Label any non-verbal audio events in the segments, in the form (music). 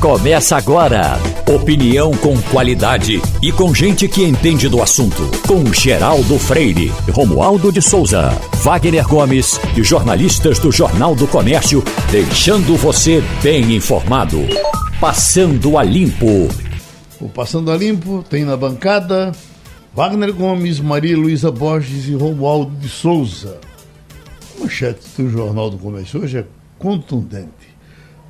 começa agora. Opinião com qualidade e com gente que entende do assunto. Com Geraldo Freire, Romualdo de Souza, Wagner Gomes e jornalistas do Jornal do Comércio, deixando você bem informado. Passando a Limpo. O Passando a Limpo tem na bancada Wagner Gomes, Maria Luísa Borges e Romualdo de Souza. A manchete do Jornal do Comércio hoje é contundente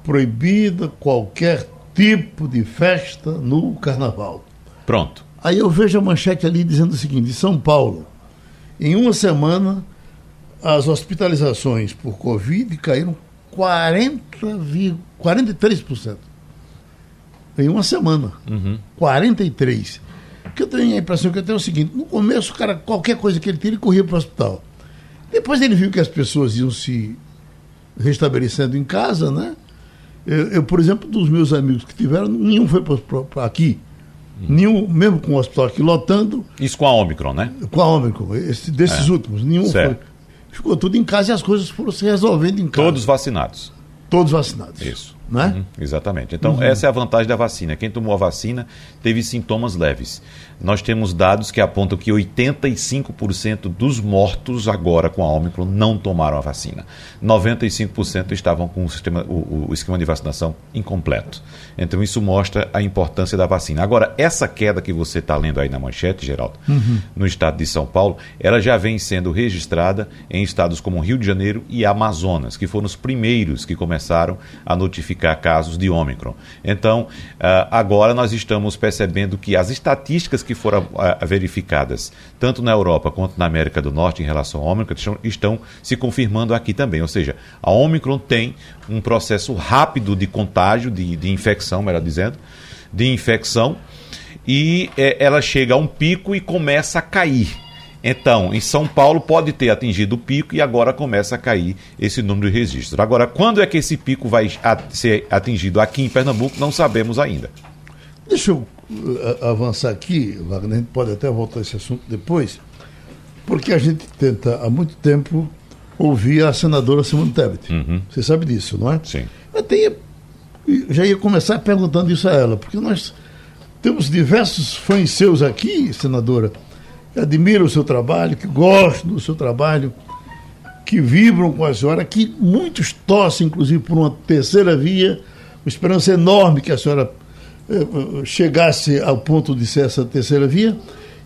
proibida qualquer tipo de festa no carnaval. Pronto. Aí eu vejo a manchete ali dizendo o seguinte: São Paulo, em uma semana, as hospitalizações por Covid caíram 40, 43%. Em uma semana. Uhum. 43%. Que eu tenho a impressão que eu tenho é o seguinte: no começo, o cara, qualquer coisa que ele tinha, ele corria para o hospital. Depois ele viu que as pessoas iam se restabelecendo em casa, né? Eu, eu, por exemplo, dos meus amigos que tiveram, nenhum foi para aqui. Hum. Nenhum, mesmo com o hospital aqui lotando. Isso com a Omicron, né? Com a Omicron, esse, desses é. últimos. Nenhum certo. foi. Ficou tudo em casa e as coisas foram se resolvendo em casa. Todos vacinados. Todos vacinados. Isso. Né? Uhum, exatamente. Então, uhum. essa é a vantagem da vacina. Quem tomou a vacina teve sintomas leves. Nós temos dados que apontam que 85% dos mortos agora com a Ômicron não tomaram a vacina. 95% estavam com o, sistema, o, o, esquema de vacinação incompleto. Então, isso mostra a importância da vacina. Agora, essa queda que você está lendo aí na manchete, Geraldo, uhum. no estado de São Paulo, ela já vem sendo registrada em estados como Rio de Janeiro e Amazonas, que foram os primeiros que começaram a notificar casos de Ômicron. Então, ah, agora nós estamos percebendo que as estatísticas que foram ah, verificadas, tanto na Europa quanto na América do Norte em relação ao Ômicron, estão, estão se confirmando aqui também. Ou seja, a Ômicron tem um processo rápido de contágio, de, de infecção, melhor dizendo, de infecção, e é, ela chega a um pico e começa a cair. Então, em São Paulo pode ter atingido o pico e agora começa a cair esse número de registros. Agora, quando é que esse pico vai ser atingido aqui em Pernambuco, não sabemos ainda. Deixa eu avançar aqui, Wagner, a gente pode até voltar a esse assunto depois, porque a gente tenta há muito tempo ouvir a senadora Simone Tebet. Uhum. Você sabe disso, não é? Sim. Eu tenho, já ia começar perguntando isso a ela, porque nós temos diversos fãs seus aqui, senadora, que admiram o seu trabalho, que gostam do seu trabalho, que vibram com a senhora, que muitos torcem, inclusive, por uma terceira via, uma esperança enorme que a senhora chegasse ao ponto de ser essa terceira via,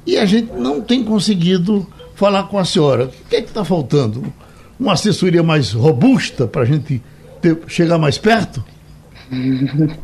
e a gente não tem conseguido falar com a senhora. O que é que está faltando? Uma assessoria mais robusta para a gente ter, chegar mais perto? (laughs)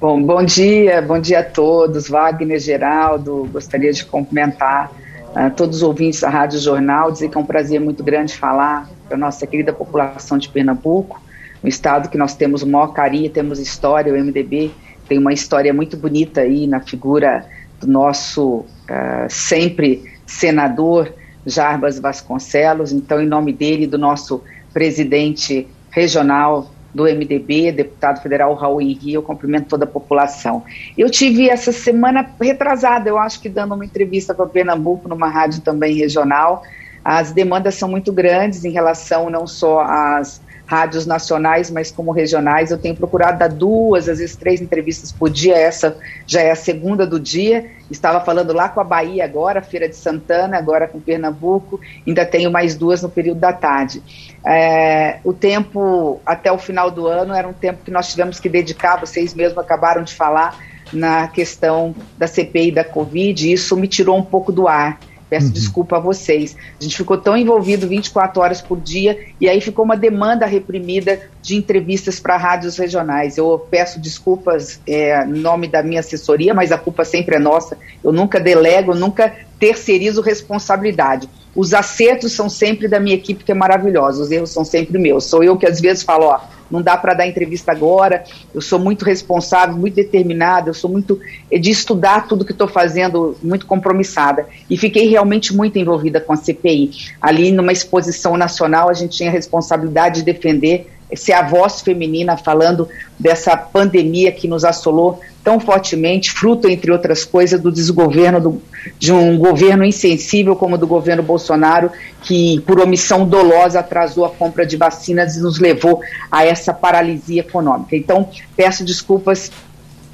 Bom, bom dia, bom dia a todos. Wagner Geraldo, gostaria de cumprimentar a todos os ouvintes da Rádio Jornal, dizer que é um prazer muito grande falar para a nossa querida população de Pernambuco, um estado que nós temos o maior carinho, temos história, o MDB tem uma história muito bonita aí na figura do nosso uh, sempre senador Jarbas Vasconcelos, então em nome dele, do nosso presidente regional, do MDB, deputado federal Raul Henrique, eu cumprimento toda a população. Eu tive essa semana retrasada, eu acho que dando uma entrevista para Pernambuco, numa rádio também regional, as demandas são muito grandes em relação não só às rádios nacionais, mas como regionais. Eu tenho procurado dar duas, às vezes três entrevistas por dia. Essa já é a segunda do dia. Estava falando lá com a Bahia agora, Feira de Santana, agora com Pernambuco. Ainda tenho mais duas no período da tarde. É, o tempo até o final do ano era um tempo que nós tivemos que dedicar, vocês mesmos acabaram de falar, na questão da CPI da Covid, e isso me tirou um pouco do ar. Peço uhum. desculpa a vocês. A gente ficou tão envolvido 24 horas por dia e aí ficou uma demanda reprimida de entrevistas para rádios regionais. Eu peço desculpas é, em nome da minha assessoria, mas a culpa sempre é nossa. Eu nunca delego, nunca terceirizo responsabilidade. Os acertos são sempre da minha equipe, que é maravilhosa, os erros são sempre meus. Sou eu que às vezes falo, ó, não dá para dar entrevista agora. Eu sou muito responsável, muito determinada, eu sou muito eh, de estudar tudo que estou fazendo, muito compromissada. E fiquei realmente muito envolvida com a CPI. Ali, numa exposição nacional, a gente tinha a responsabilidade de defender ser a voz feminina falando dessa pandemia que nos assolou tão fortemente, fruto, entre outras coisas, do desgoverno do, de um governo insensível como o do governo Bolsonaro, que, por omissão dolosa, atrasou a compra de vacinas e nos levou a essa paralisia econômica. Então, peço desculpas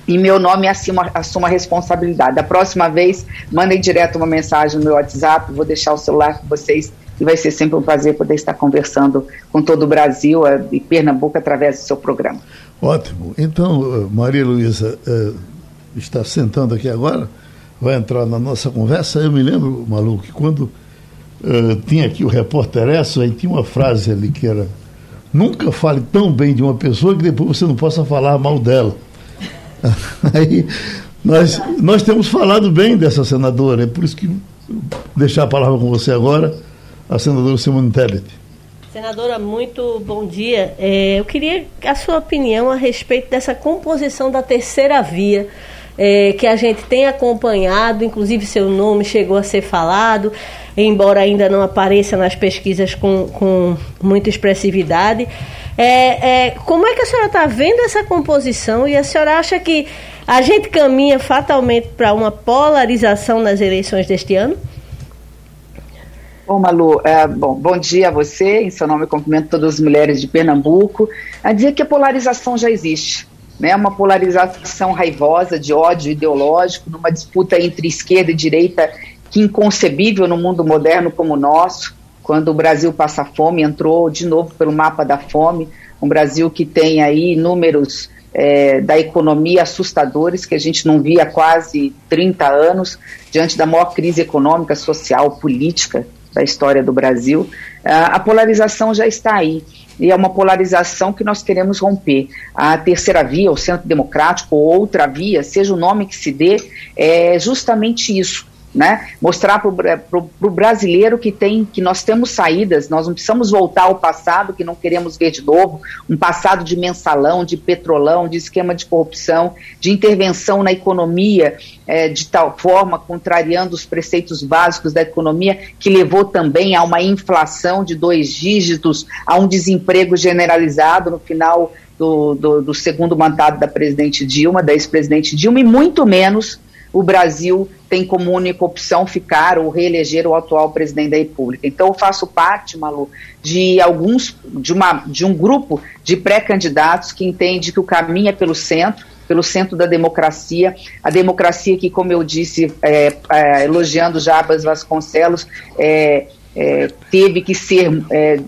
em meu nome assuma, assuma a responsabilidade. Da próxima vez, mandem direto uma mensagem no meu WhatsApp, vou deixar o celular com vocês e vai ser sempre um prazer poder estar conversando com todo o Brasil e Pernambuco através do seu programa. Ótimo. Então, eh, Maria Luísa eh, está sentando aqui agora, vai entrar na nossa conversa. Eu me lembro, Malu, que quando uh, tinha aqui o repórter Esso, aí tinha uma frase ali que era nunca fale tão bem de uma pessoa que depois você não possa falar mal dela. (laughs) Aí nós, nós temos falado bem dessa senadora, é por isso que deixar a palavra com você agora, a senadora Simone Tebet. Senadora, muito bom dia. É, eu queria a sua opinião a respeito dessa composição da terceira via é, que a gente tem acompanhado, inclusive seu nome chegou a ser falado, embora ainda não apareça nas pesquisas com, com muita expressividade. É, é, como é que a senhora está vendo essa composição e a senhora acha que a gente caminha fatalmente para uma polarização nas eleições deste ano? Bom, Malu, é, bom, bom dia a você, em seu nome cumprimento todas as mulheres de Pernambuco, a dizer que a polarização já existe né, uma polarização raivosa de ódio ideológico, numa disputa entre esquerda e direita que inconcebível no mundo moderno como o nosso, quando o Brasil passa fome, entrou de novo pelo mapa da fome, um Brasil que tem aí números é, da economia assustadores que a gente não via há quase 30 anos, diante da maior crise econômica, social, política da história do Brasil. a polarização já está aí e é uma polarização que nós queremos romper. A terceira via, o centro democrático, ou outra via, seja o nome que se dê, é justamente isso né? Mostrar para o brasileiro que tem, que nós temos saídas, nós não precisamos voltar ao passado que não queremos ver de novo, um passado de mensalão, de petrolão, de esquema de corrupção, de intervenção na economia é, de tal forma, contrariando os preceitos básicos da economia, que levou também a uma inflação de dois dígitos, a um desemprego generalizado no final do, do, do segundo mandato da presidente Dilma, da ex-presidente Dilma, e muito menos o Brasil tem como única opção ficar ou reeleger o atual presidente da República. Então, eu faço parte, Malu, de alguns, de, uma, de um grupo de pré-candidatos que entende que o caminho é pelo centro, pelo centro da democracia, a democracia que, como eu disse, é, é, elogiando Jabas Vasconcelos, é, é teve que ser é,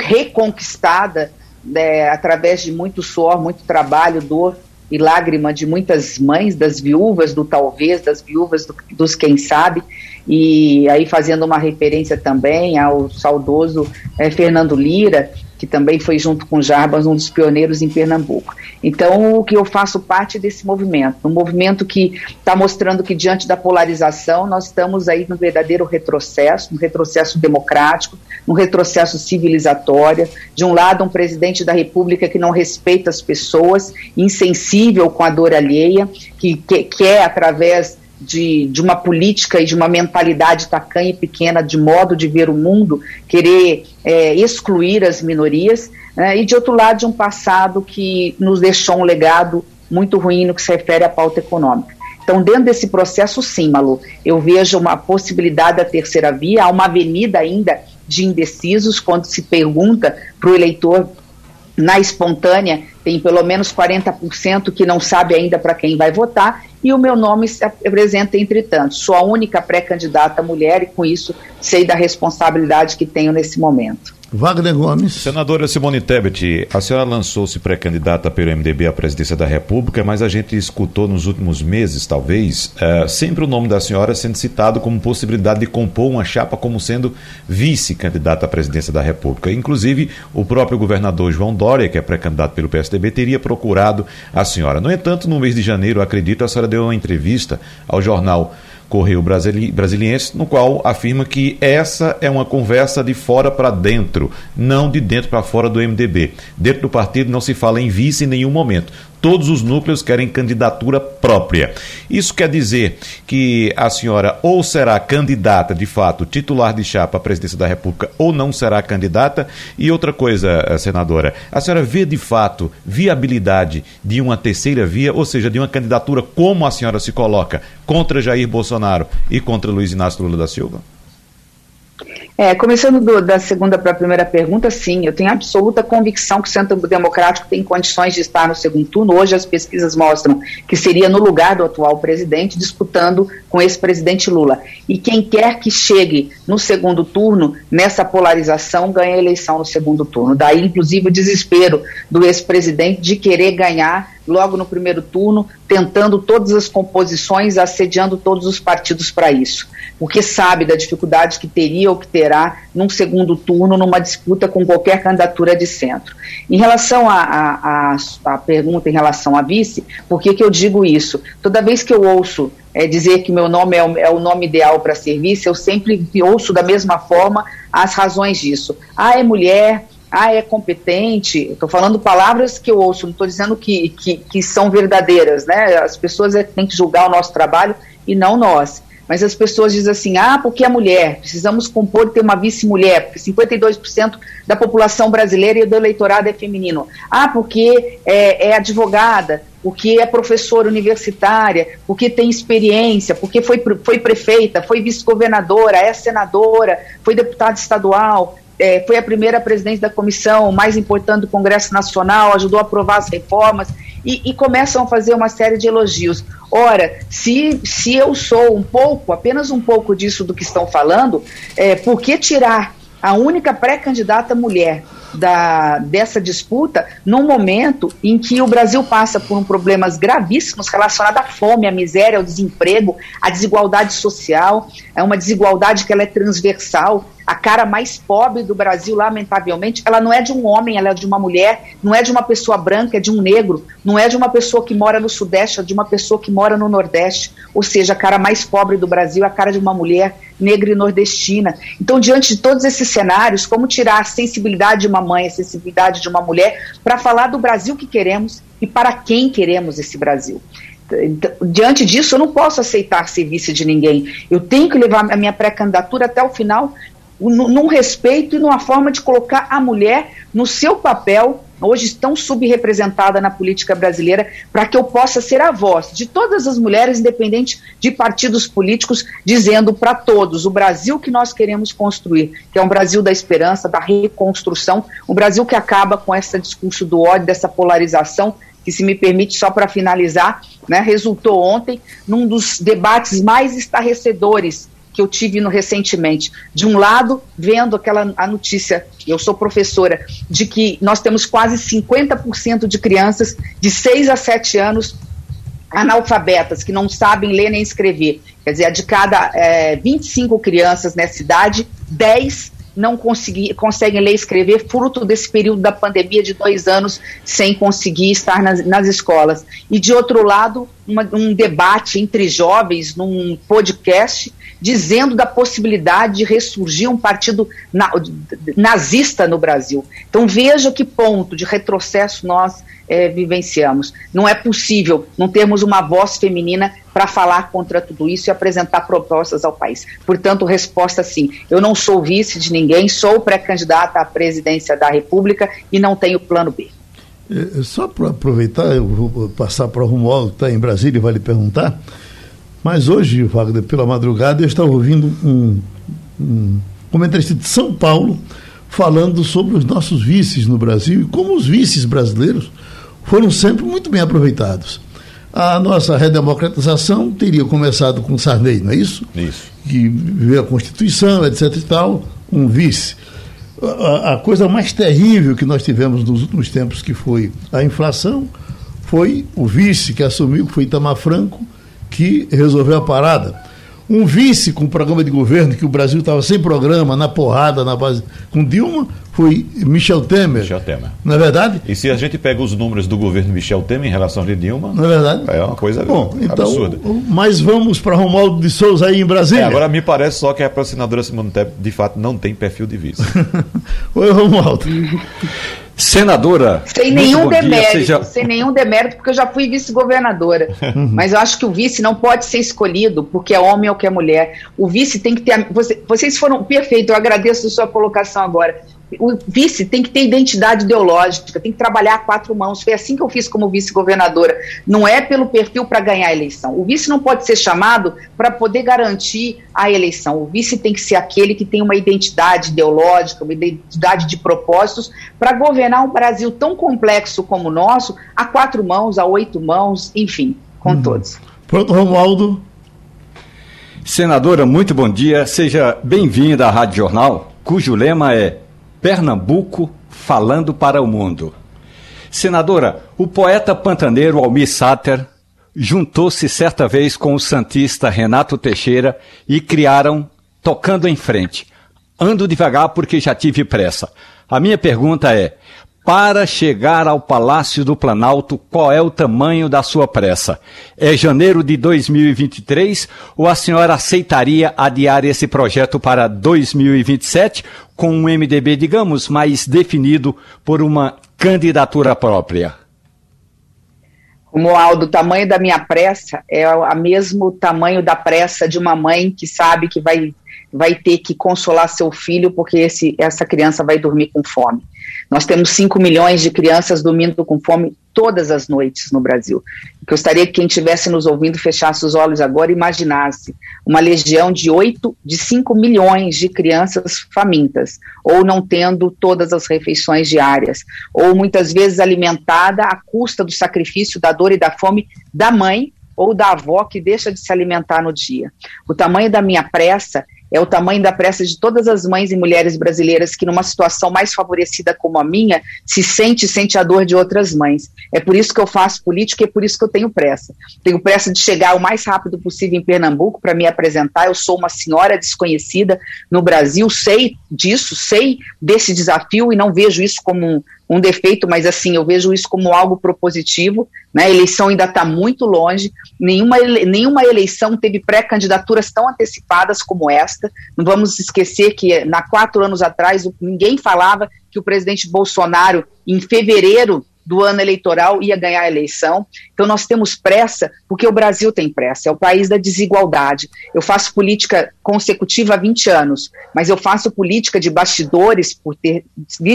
reconquistada né, através de muito suor, muito trabalho, dor e lágrima de muitas mães, das viúvas do talvez, das viúvas do, dos quem sabe, e aí fazendo uma referência também ao saudoso é, Fernando Lira, que também foi junto com Jarbas um dos pioneiros em Pernambuco. Então, o que eu faço parte desse movimento, um movimento que está mostrando que diante da polarização nós estamos aí no verdadeiro retrocesso, um retrocesso democrático, um retrocesso civilizatório. De um lado, um presidente da República que não respeita as pessoas, insensível com a dor alheia, que quer através de, de uma política e de uma mentalidade tacanha e pequena, de modo de ver o mundo, querer é, excluir as minorias, né, e de outro lado, de um passado que nos deixou um legado muito ruim no que se refere à pauta econômica. Então, dentro desse processo, sim, Malu, eu vejo uma possibilidade da terceira via, há uma avenida ainda de indecisos, quando se pergunta para o eleitor na espontânea, tem pelo menos 40% que não sabe ainda para quem vai votar, e o meu nome se apresenta, entretanto. Sou a única pré-candidata mulher e, com isso, sei da responsabilidade que tenho nesse momento. Wagner Gomes. Senadora Simone Tebet, a senhora lançou-se pré-candidata pelo MDB à presidência da República, mas a gente escutou nos últimos meses, talvez, uh, sempre o nome da senhora sendo citado como possibilidade de compor uma chapa como sendo vice-candidata à presidência da República. Inclusive, o próprio governador João Dória, que é pré-candidato pelo PSDB, teria procurado a senhora. No entanto, no mês de janeiro, acredito, a senhora deu uma entrevista ao jornal Correio Brasili Brasiliense, no qual afirma que essa é uma conversa de fora para dentro, não de dentro para fora do MDB. Dentro do partido não se fala em vice em nenhum momento todos os núcleos querem candidatura própria. Isso quer dizer que a senhora ou será candidata, de fato, titular de chapa à presidência da República, ou não será candidata. E outra coisa, eh, senadora, a senhora vê de fato viabilidade de uma terceira via, ou seja, de uma candidatura como a senhora se coloca contra Jair Bolsonaro e contra Luiz Inácio Lula da Silva? É, começando do, da segunda para a primeira pergunta, sim, eu tenho absoluta convicção que o Centro Democrático tem condições de estar no segundo turno. Hoje as pesquisas mostram que seria no lugar do atual presidente, disputando com esse presidente Lula. E quem quer que chegue no segundo turno, nessa polarização, ganha a eleição no segundo turno. Daí, inclusive, o desespero do ex-presidente de querer ganhar logo no primeiro turno, tentando todas as composições, assediando todos os partidos para isso, porque sabe da dificuldade que teria ou que terá num segundo turno, numa disputa com qualquer candidatura de centro. Em relação à pergunta em relação a vice, por que, que eu digo isso? Toda vez que eu ouço é, dizer que meu nome é o, é o nome ideal para ser vice, eu sempre ouço da mesma forma as razões disso. Ah, é mulher, ah, é competente. Estou falando palavras que eu ouço, não estou dizendo que, que, que, são verdadeiras, né? As pessoas é têm que julgar o nosso trabalho e não nós. Mas as pessoas dizem assim: ah, porque é mulher, precisamos compor e ter uma vice-mulher, porque 52% da população brasileira e do eleitorado é feminino. Ah, porque é, é advogada, porque é professora universitária, porque tem experiência, porque foi, foi prefeita, foi vice-governadora, é senadora, foi deputada estadual, é, foi a primeira presidente da comissão mais importante do Congresso Nacional, ajudou a aprovar as reformas e, e, começam a fazer uma série de elogios. Ora, se, se eu sou um pouco, apenas um pouco disso do que estão falando, é, por que tirar a única pré-candidata mulher da, dessa disputa num momento em que o Brasil passa por um problemas gravíssimos relacionados à fome, à miséria, ao desemprego, à desigualdade social, é uma desigualdade que ela é transversal, a cara mais pobre do Brasil, lamentavelmente, ela não é de um homem, ela é de uma mulher, não é de uma pessoa branca, é de um negro, não é de uma pessoa que mora no Sudeste, é de uma pessoa que mora no Nordeste. Ou seja, a cara mais pobre do Brasil é a cara de uma mulher negra e nordestina. Então, diante de todos esses cenários, como tirar a sensibilidade de uma mãe, a sensibilidade de uma mulher, para falar do Brasil que queremos e para quem queremos esse Brasil? Então, diante disso, eu não posso aceitar ser vice de ninguém. Eu tenho que levar a minha pré-candidatura até o final, num respeito e numa forma de colocar a mulher no seu papel, hoje tão subrepresentada na política brasileira, para que eu possa ser a voz de todas as mulheres, independente de partidos políticos, dizendo para todos o Brasil que nós queremos construir, que é um Brasil da esperança, da reconstrução, um Brasil que acaba com esse discurso do ódio, dessa polarização, que se me permite só para finalizar, né, resultou ontem num dos debates mais estarrecedores que eu tive no, recentemente. De um lado, vendo aquela a notícia, eu sou professora, de que nós temos quase 50% de crianças de 6 a 7 anos analfabetas, que não sabem ler nem escrever. Quer dizer, de cada é, 25 crianças nessa idade, 10 não conseguem ler e escrever, fruto desse período da pandemia de dois anos sem conseguir estar nas, nas escolas. E, de outro lado, uma, um debate entre jovens num podcast dizendo da possibilidade de ressurgir um partido na, nazista no Brasil. Então veja que ponto de retrocesso nós é, vivenciamos. Não é possível não termos uma voz feminina para falar contra tudo isso e apresentar propostas ao país. Portanto, resposta sim. Eu não sou vice de ninguém, sou pré-candidata à presidência da República e não tenho plano B. É, só para aproveitar, eu vou passar para o Romualdo, que está em Brasília, e vai lhe perguntar. Mas hoje, Wagner, pela madrugada, eu estava ouvindo um, um comentarista de São Paulo falando sobre os nossos vices no Brasil e como os vices brasileiros foram sempre muito bem aproveitados. A nossa redemocratização teria começado com Sarney, não é isso? Isso. Que veio a Constituição, etc e tal, um vice. A, a coisa mais terrível que nós tivemos nos últimos tempos, que foi a inflação, foi o vice que assumiu, que foi Itamar Franco, que resolveu a parada. Um vice com programa de governo, que o Brasil estava sem programa, na porrada, na base. Com Dilma, foi Michel Temer. Michel Temer. Não é verdade? E se a gente pega os números do governo Michel Temer em relação a Dilma. Não é verdade? É uma coisa Bom, então, absurda. Mas vamos para Romualdo de Souza aí em Brasília. É, agora me parece só que a patrocinadora Simone Tebet de fato não tem perfil de vice. (laughs) Oi, Romualdo. (laughs) Senadora. Sem nenhum demérito, seja... sem nenhum demérito, porque eu já fui vice-governadora. (laughs) Uhum. Mas eu acho que o vice não pode ser escolhido porque é homem ou que é mulher. O vice tem que ter. Você, vocês foram perfeitos, eu agradeço a sua colocação agora. O vice tem que ter identidade ideológica, tem que trabalhar a quatro mãos. Foi assim que eu fiz como vice-governadora. Não é pelo perfil para ganhar a eleição. O vice não pode ser chamado para poder garantir a eleição. O vice tem que ser aquele que tem uma identidade ideológica, uma identidade de propósitos para governar um Brasil tão complexo como o nosso, a quatro mãos, a oito mãos, enfim, com uhum. todos. Pronto, Romualdo. Senadora, muito bom dia. Seja bem-vinda à Rádio Jornal, cujo lema é Pernambuco falando para o mundo. Senadora, o poeta pantaneiro Almir Sater juntou-se certa vez com o santista Renato Teixeira e criaram Tocando em Frente. Ando devagar porque já tive pressa. A minha pergunta é: para chegar ao Palácio do Planalto, qual é o tamanho da sua pressa? É janeiro de 2023 ou a senhora aceitaria adiar esse projeto para 2027 com um MDB, digamos, mais definido por uma candidatura própria? Romualdo, o tamanho da minha pressa é o mesmo tamanho da pressa de uma mãe que sabe que vai, vai ter que consolar seu filho porque esse, essa criança vai dormir com fome. Nós temos 5 milhões de crianças dormindo com fome todas as noites no Brasil. Gostaria que quem estivesse nos ouvindo fechasse os olhos agora e imaginasse uma legião de 8, de 5 milhões de crianças famintas, ou não tendo todas as refeições diárias, ou muitas vezes alimentada à custa do sacrifício, da dor e da fome da mãe ou da avó que deixa de se alimentar no dia. O tamanho da minha pressa é o tamanho da pressa de todas as mães e mulheres brasileiras que, numa situação mais favorecida como a minha, se sente sente a dor de outras mães. É por isso que eu faço política e é por isso que eu tenho pressa. Tenho pressa de chegar o mais rápido possível em Pernambuco para me apresentar. Eu sou uma senhora desconhecida no Brasil, sei disso, sei desse desafio e não vejo isso como um, um defeito, mas assim, eu vejo isso como algo propositivo, né? A eleição ainda está muito longe, nenhuma, ele, nenhuma eleição teve pré-candidaturas tão antecipadas como esta. Não vamos esquecer que, na quatro anos atrás, ninguém falava que o presidente Bolsonaro, em fevereiro do ano eleitoral ia ganhar a eleição. Então nós temos pressa, porque o Brasil tem pressa, é o país da desigualdade. Eu faço política consecutiva há 20 anos, mas eu faço política de bastidores, por ter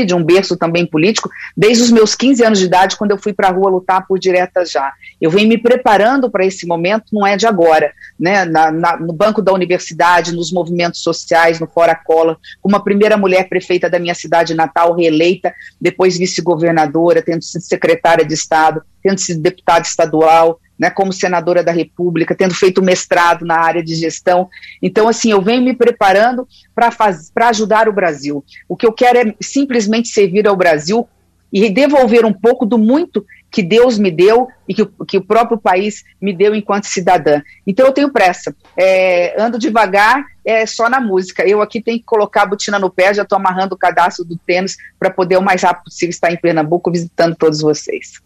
de um berço também político, desde os meus 15 anos de idade, quando eu fui para a rua lutar por diretas já. Eu venho me preparando para esse momento, não é de agora, né? Na, na, no banco da universidade, nos movimentos sociais, no Fora Cola, como a primeira mulher prefeita da minha cidade natal, reeleita, depois vice-governadora, tendo sido secretária de Estado, tendo sido deputada estadual, né, como senadora da República, tendo feito mestrado na área de gestão. Então, assim, eu venho me preparando para ajudar o Brasil. O que eu quero é simplesmente servir ao Brasil e devolver um pouco do muito que Deus me deu e que, que o próprio país me deu enquanto cidadã. Então eu tenho pressa. É, ando devagar, é só na música. Eu aqui tenho que colocar a botina no pé, já estou amarrando o cadastro do tênis para poder o mais rápido possível estar em Pernambuco visitando todos vocês.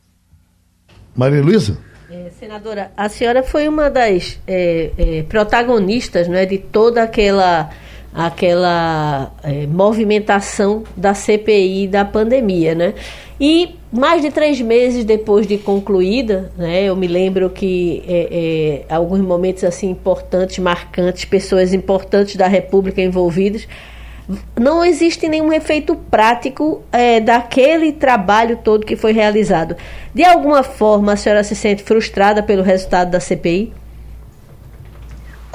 Maria Luísa? É, senadora, a senhora foi uma das é, é, protagonistas né, de toda aquela aquela é, movimentação da CPI da pandemia, né? E mais de três meses depois de concluída, né, eu me lembro que é, é, alguns momentos assim importantes, marcantes, pessoas importantes da República envolvidas, não existe nenhum efeito prático é, daquele trabalho todo que foi realizado. De alguma forma, a senhora se sente frustrada pelo resultado da CPI?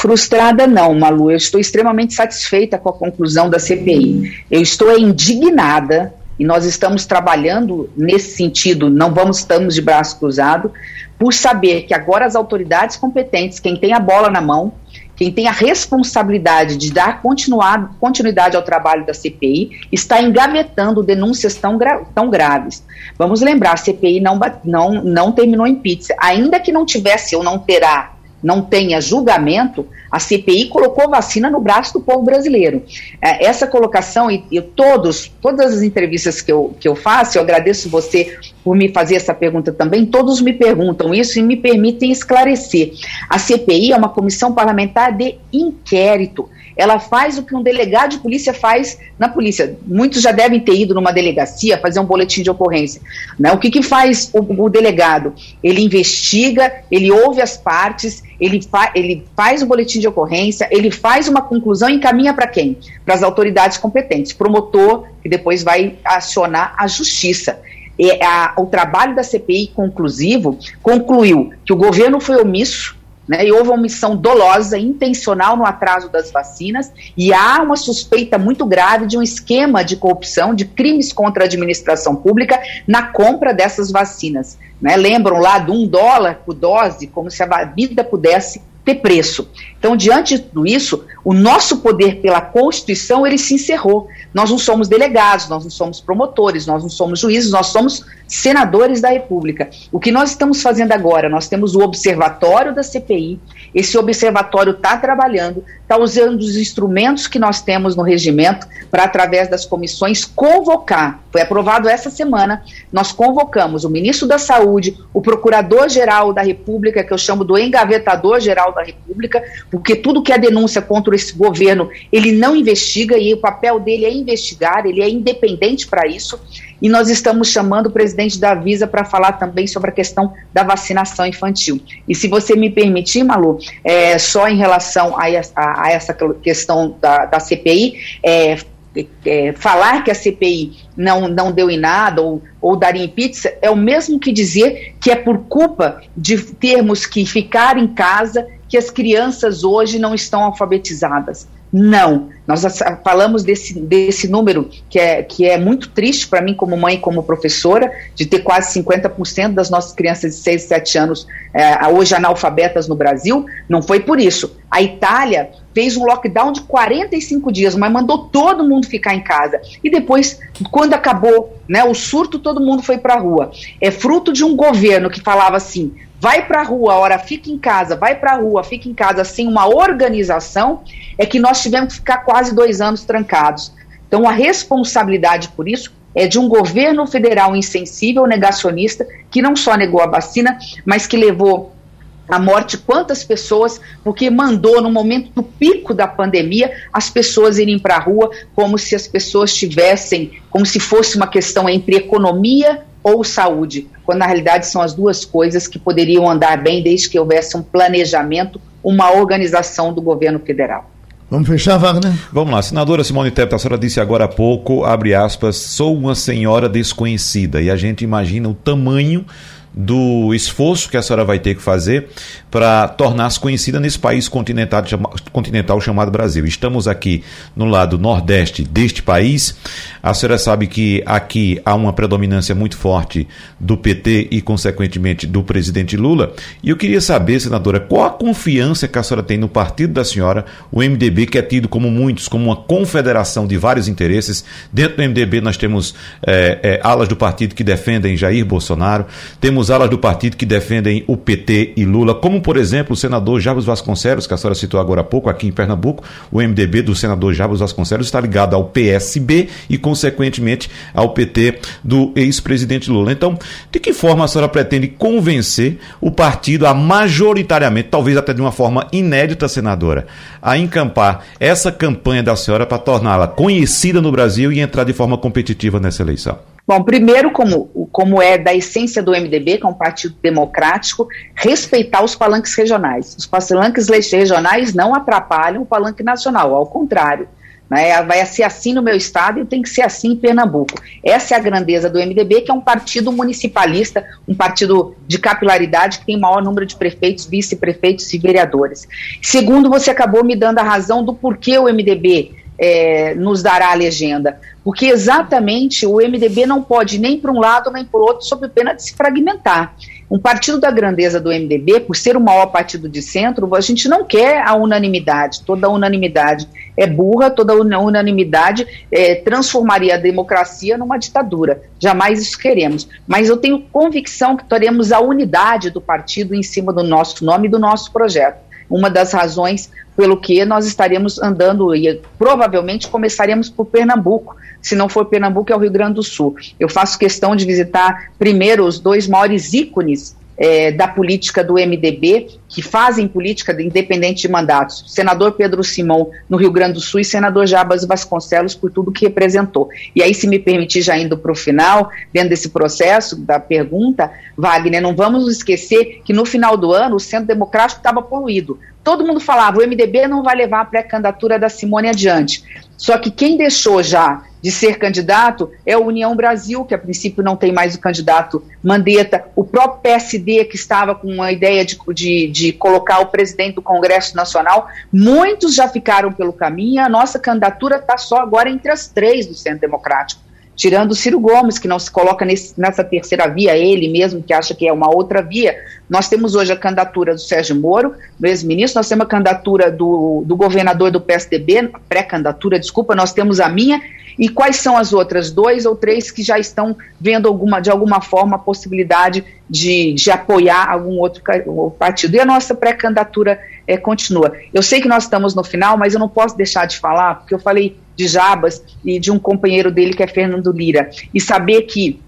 Frustrada não, Malu. Eu estou extremamente satisfeita com a conclusão da CPI. Eu estou indignada e nós estamos trabalhando nesse sentido. Não vamos estamos de braço cruzado por saber que agora as autoridades competentes, quem tem a bola na mão, quem tem a responsabilidade de dar continuidade ao trabalho da CPI, está engavetando denúncias tão, gra tão graves. Vamos lembrar, a CPI não, não, não terminou em pizza. Ainda que não tivesse ou não terá não tenha julgamento, a CPI colocou vacina no braço do povo brasileiro. É, essa colocação, e, e, todos, todas as entrevistas que eu, que eu faço, eu agradeço você por me fazer essa pergunta também, todos me perguntam isso e me permitem esclarecer. A CPI é uma comissão parlamentar de inquérito ela faz o que um delegado de polícia faz na polícia. Muitos já devem ter ido numa delegacia fazer um boletim de ocorrência. Né? O que, que faz o, o delegado? Ele investiga, ele ouve as partes, ele, fa ele faz o boletim de ocorrência, ele faz uma conclusão e encaminha para quem? Para as autoridades competentes, promotor, que depois vai acionar a justiça. E a, o trabalho da CPI conclusivo concluiu que o governo foi omisso né, e houve omissão dolosa, intencional no atraso das vacinas, e há uma suspeita muito grave de um esquema de corrupção, de crimes contra a administração pública na compra dessas vacinas. Né? Lembram lá de um dólar por dose, como se a vida pudesse ter preço. Então, diante de tudo isso, o nosso poder pela Constituição, ele se encerrou. Nós não somos delegados, nós não somos promotores, nós não somos juízes, nós somos senadores da República. O que nós estamos fazendo agora? Nós temos o observatório da CPI, esse observatório está trabalhando, está usando os instrumentos que nós temos no regimento para, através das comissões, convocar. Foi aprovado essa semana, nós convocamos o ministro da Saúde, o procurador-geral da República, que eu chamo do engavetador-geral da República, porque tudo que é denúncia contra esse governo, ele não investiga e o papel dele é investigar, ele é independente para isso e nós estamos chamando o presidente da Visa para falar também sobre a questão da vacinação infantil. E se você me permitir, Malu, é, só em relação a, a, a essa questão da, da CPI, é, é, falar que a CPI não, não deu em nada ou, ou daria em pizza é o mesmo que dizer que é por culpa de termos que ficar em casa que as crianças hoje não estão alfabetizadas. Não. Nós falamos desse, desse número que é, que é muito triste para mim, como mãe e como professora, de ter quase 50% das nossas crianças de 6, 7 anos é, hoje analfabetas no Brasil. Não foi por isso. A Itália fez um lockdown de 45 dias, mas mandou todo mundo ficar em casa. E depois, quando acabou né, o surto, todo mundo foi para a rua. É fruto de um governo que falava assim: vai para a rua, ora fica em casa, vai para a rua, fica em casa, sem uma organização, é que nós tivemos que ficar quase dois anos trancados. Então, a responsabilidade por isso é de um governo federal insensível, negacionista, que não só negou a vacina, mas que levou à morte quantas pessoas, porque mandou no momento do pico da pandemia as pessoas irem para a rua como se as pessoas tivessem, como se fosse uma questão entre economia ou saúde, quando na realidade são as duas coisas que poderiam andar bem desde que houvesse um planejamento, uma organização do governo federal. Vamos fechar, Wagner? Vamos lá. Senadora Simone Tebet, a senhora disse agora há pouco, abre aspas, sou uma senhora desconhecida. E a gente imagina o tamanho do esforço que a senhora vai ter que fazer para tornar-se conhecida nesse país continental, continental chamado Brasil. Estamos aqui no lado nordeste deste país. A senhora sabe que aqui há uma predominância muito forte do PT e, consequentemente, do presidente Lula. E eu queria saber, senadora, qual a confiança que a senhora tem no partido da senhora, o MDB, que é tido como muitos, como uma confederação de vários interesses. Dentro do MDB nós temos é, é, alas do partido que defendem Jair Bolsonaro, temos alas do partido que defendem o PT e Lula, como por exemplo, o senador Jarbas Vasconcelos, que a senhora citou agora há pouco, aqui em Pernambuco, o MDB do senador Jarbas Vasconcelos está ligado ao PSB e, consequentemente, ao PT do ex-presidente Lula. Então, de que forma a senhora pretende convencer o partido a majoritariamente, talvez até de uma forma inédita, senadora, a encampar essa campanha da senhora para torná-la conhecida no Brasil e entrar de forma competitiva nessa eleição? Bom, primeiro, como, como é da essência do MDB, que é um partido democrático, respeitar os palanques regionais. Os palanques regionais não atrapalham o palanque nacional, ao contrário. Né, vai ser assim no meu estado e tem que ser assim em Pernambuco. Essa é a grandeza do MDB, que é um partido municipalista, um partido de capilaridade que tem maior número de prefeitos, vice-prefeitos e vereadores. Segundo, você acabou me dando a razão do porquê o MDB é, nos dará a legenda. Porque exatamente o MDB não pode nem para um lado nem para o outro, sob pena de se fragmentar. Um partido da grandeza do MDB, por ser o maior partido de centro, a gente não quer a unanimidade. Toda unanimidade é burra, toda unanimidade é, transformaria a democracia numa ditadura. Jamais isso queremos. Mas eu tenho convicção que teremos a unidade do partido em cima do nosso nome e do nosso projeto. Uma das razões pelo que nós estaremos andando e provavelmente começaremos por Pernambuco. Se não for Pernambuco, é o Rio Grande do Sul. Eu faço questão de visitar primeiro os dois maiores ícones é, da política do MDB, que fazem política independente de mandatos. Senador Pedro Simão, no Rio Grande do Sul, e senador Jabas Vasconcelos, por tudo que representou. E aí, se me permitir, já indo para o final, dentro desse processo da pergunta, Wagner, não vamos esquecer que no final do ano o Centro Democrático estava poluído. Todo mundo falava, o MDB não vai levar a pré-candidatura da Simone adiante. Só que quem deixou já de ser candidato é a União Brasil, que a princípio não tem mais o candidato Mandetta, o próprio PSD, que estava com a ideia de, de, de, colocar o presidente do Congresso Nacional, muitos já ficaram pelo caminho, a nossa candidatura está só agora entre as três do Centro Democrático tirando o Ciro Gomes, que não se coloca nesse, nessa terceira via, ele mesmo que acha que é uma outra via. Nós temos hoje a candidatura do Sérgio Moro, do ex-ministro, nós temos a candidatura do, do governador do PSDB, pré-candidatura, desculpa, nós temos a minha, e quais são as outras dois ou três que já estão vendo alguma, de alguma forma a possibilidade de, de apoiar algum outro partido? E a nossa pré-candidatura é, continua. Eu sei que nós estamos no final, mas eu não posso deixar de falar, porque eu falei de Jabas e de um companheiro dele que é Fernando Lira. E saber que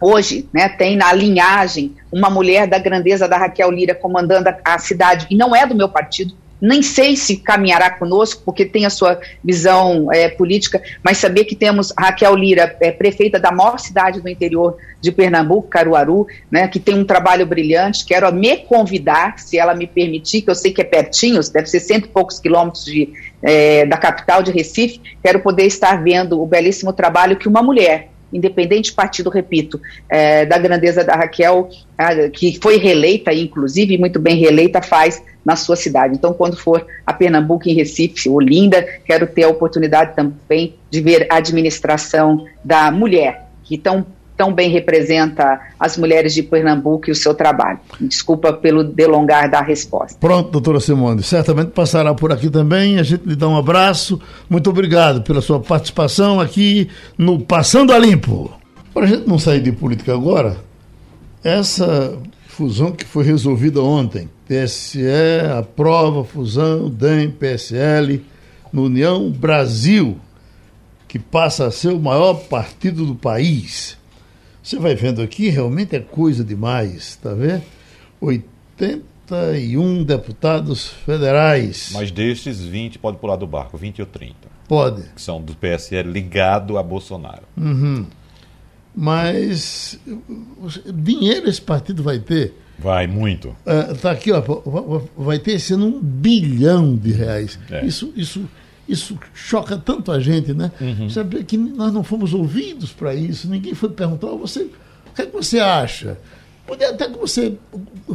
hoje né, tem na linhagem uma mulher da grandeza da Raquel Lira comandando a, a cidade, e não é do meu partido, nem sei se caminhará conosco, porque tem a sua visão é, política, mas saber que temos Raquel Lira, é, prefeita da maior cidade do interior de Pernambuco, Caruaru, né, que tem um trabalho brilhante, quero me convidar, se ela me permitir, que eu sei que é pertinho, deve ser cento e poucos quilômetros de, é, da capital de Recife, quero poder estar vendo o belíssimo trabalho que uma mulher, independente partido, repito, é, da grandeza da Raquel, que foi reeleita, inclusive, muito bem reeleita, faz na sua cidade. Então, quando for a Pernambuco, em Recife, Olinda, quero ter a oportunidade também de ver a administração da mulher, que tão tão bem representa as mulheres de Pernambuco e o seu trabalho. Desculpa pelo delongar da resposta. Pronto, doutora Simone, certamente passará por aqui também. A gente lhe dá um abraço. Muito obrigado pela sua participação aqui no Passando a Limpo. Para a gente não sair de política agora, essa fusão que foi resolvida ontem, TSE aprova fusão DEM-PSL no União Brasil, que passa a ser o maior partido do país. Você vai vendo aqui, realmente é coisa demais, tá vendo? 81 deputados federais. Mas destes, 20 pode pular do barco, 20 ou 30. Pode. Que são do PSL ligado a Bolsonaro. Uhum. Mas dinheiro esse partido vai ter. Vai, muito. Está uh, aqui, ó, vai ter ano um bilhão de reais. É. Isso, isso isso choca tanto a gente, né? Uhum. Saber que nós não fomos ouvidos para isso, ninguém foi perguntar, você, o que, é que você acha? Poderia até que você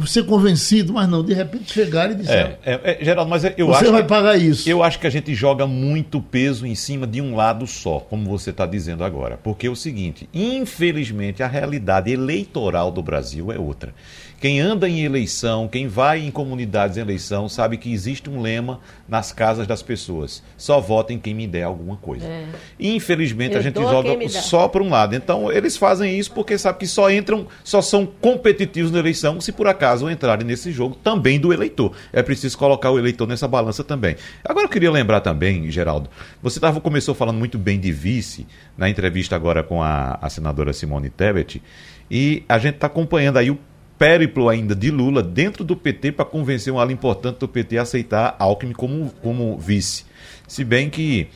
ser convencido, mas não, de repente chegar e dizer. É, é, é, Geraldo, mas eu você acho. Você vai pagar isso. Eu acho que a gente joga muito peso em cima de um lado só, como você está dizendo agora. Porque é o seguinte, infelizmente, a realidade eleitoral do Brasil é outra. Quem anda em eleição, quem vai em comunidades em eleição, sabe que existe um lema nas casas das pessoas: só votem quem me der alguma coisa. É. Infelizmente, Eu a gente joga só para um lado. Então, eles fazem isso porque sabe que só entram, só são competitivos na eleição se por acaso entrarem nesse jogo também do eleitor. É preciso colocar o eleitor nessa balança também. Agora, eu queria lembrar também, Geraldo, você tava, começou falando muito bem de vice na entrevista agora com a, a senadora Simone Tebet. E a gente está acompanhando aí o périplo ainda de Lula dentro do PT para convencer um ala importante do PT a aceitar Alckmin como, como vice. Se bem que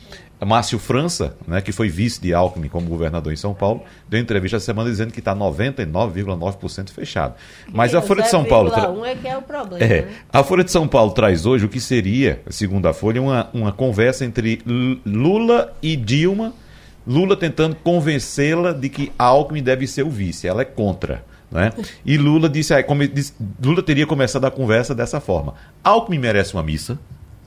Márcio França, né, que foi vice de Alckmin como governador em São Paulo, deu entrevista essa semana dizendo que está 99,9% fechado. Mas a Folha de São Paulo. Tra... é que é o problema, é, né? A Folha de São Paulo traz hoje o que seria, segundo a Folha, uma, uma conversa entre Lula e Dilma. Lula tentando convencê-la de que Alckmin deve ser o vice. Ela é contra. Né? E Lula disse, como disse, Lula teria começado a conversa dessa forma. Alckmin merece uma missa?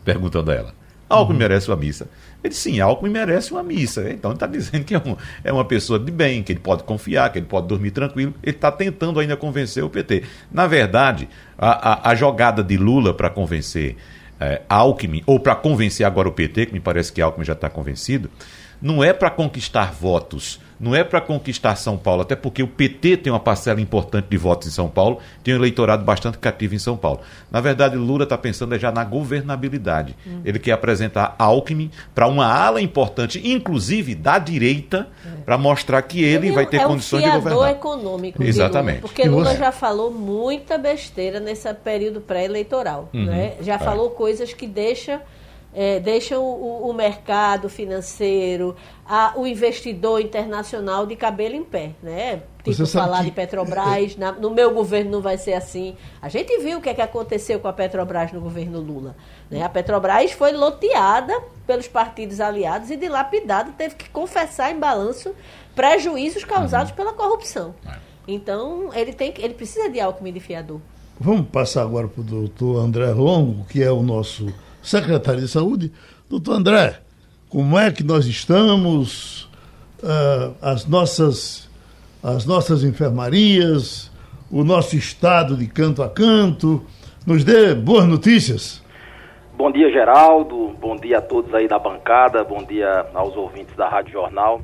Perguntando a ela. Alckmin uhum. merece uma missa? Ele disse, sim, Alckmin merece uma missa. Então ele está dizendo que é, um, é, uma pessoa de bem, que ele pode confiar, que ele pode dormir tranquilo. Ele está tentando ainda convencer o PT. Na verdade, a, a, a jogada de Lula para convencer é, Alckmin, ou para convencer agora o PT, que me parece que Alckmin já está convencido, não é para conquistar votos, não é para conquistar São Paulo, até porque o PT tem uma parcela importante de votos em São Paulo, tem um eleitorado bastante cativo em São Paulo. Na verdade, Lula está pensando é já na governabilidade. Hum. Ele quer apresentar Alckmin para uma ala importante, inclusive da direita, é. para mostrar que ele, ele vai ter é condições um de governar. econômico. Exatamente. Lula, porque Lula já falou muita besteira nesse período pré-eleitoral. Uhum. Né? Já é. falou coisas que deixam é, deixam o, o, mercado financeiro, a, o investidor internacional de cabelo em pé, né? Tipo, falar que... de Petrobras, na, no meu governo não vai ser assim. A gente viu o que, é que aconteceu com a Petrobras no governo Lula. Né? A Petrobras foi loteada pelos partidos aliados e dilapidada, teve que confessar em balanço prejuízos causados uhum. pela corrupção. É. Então, ele, tem, ele precisa de Alckmin de fiador. Vamos passar agora para o doutor André Longo, que é o nosso secretário de Saúde. Doutor André, como é que nós estamos? Uh, as, nossas, as nossas enfermarias, o nosso estado de canto a canto. Nos dê boas notícias. Bom dia, Geraldo. Bom dia a todos aí da bancada. Bom dia aos ouvintes da Rádio Jornal.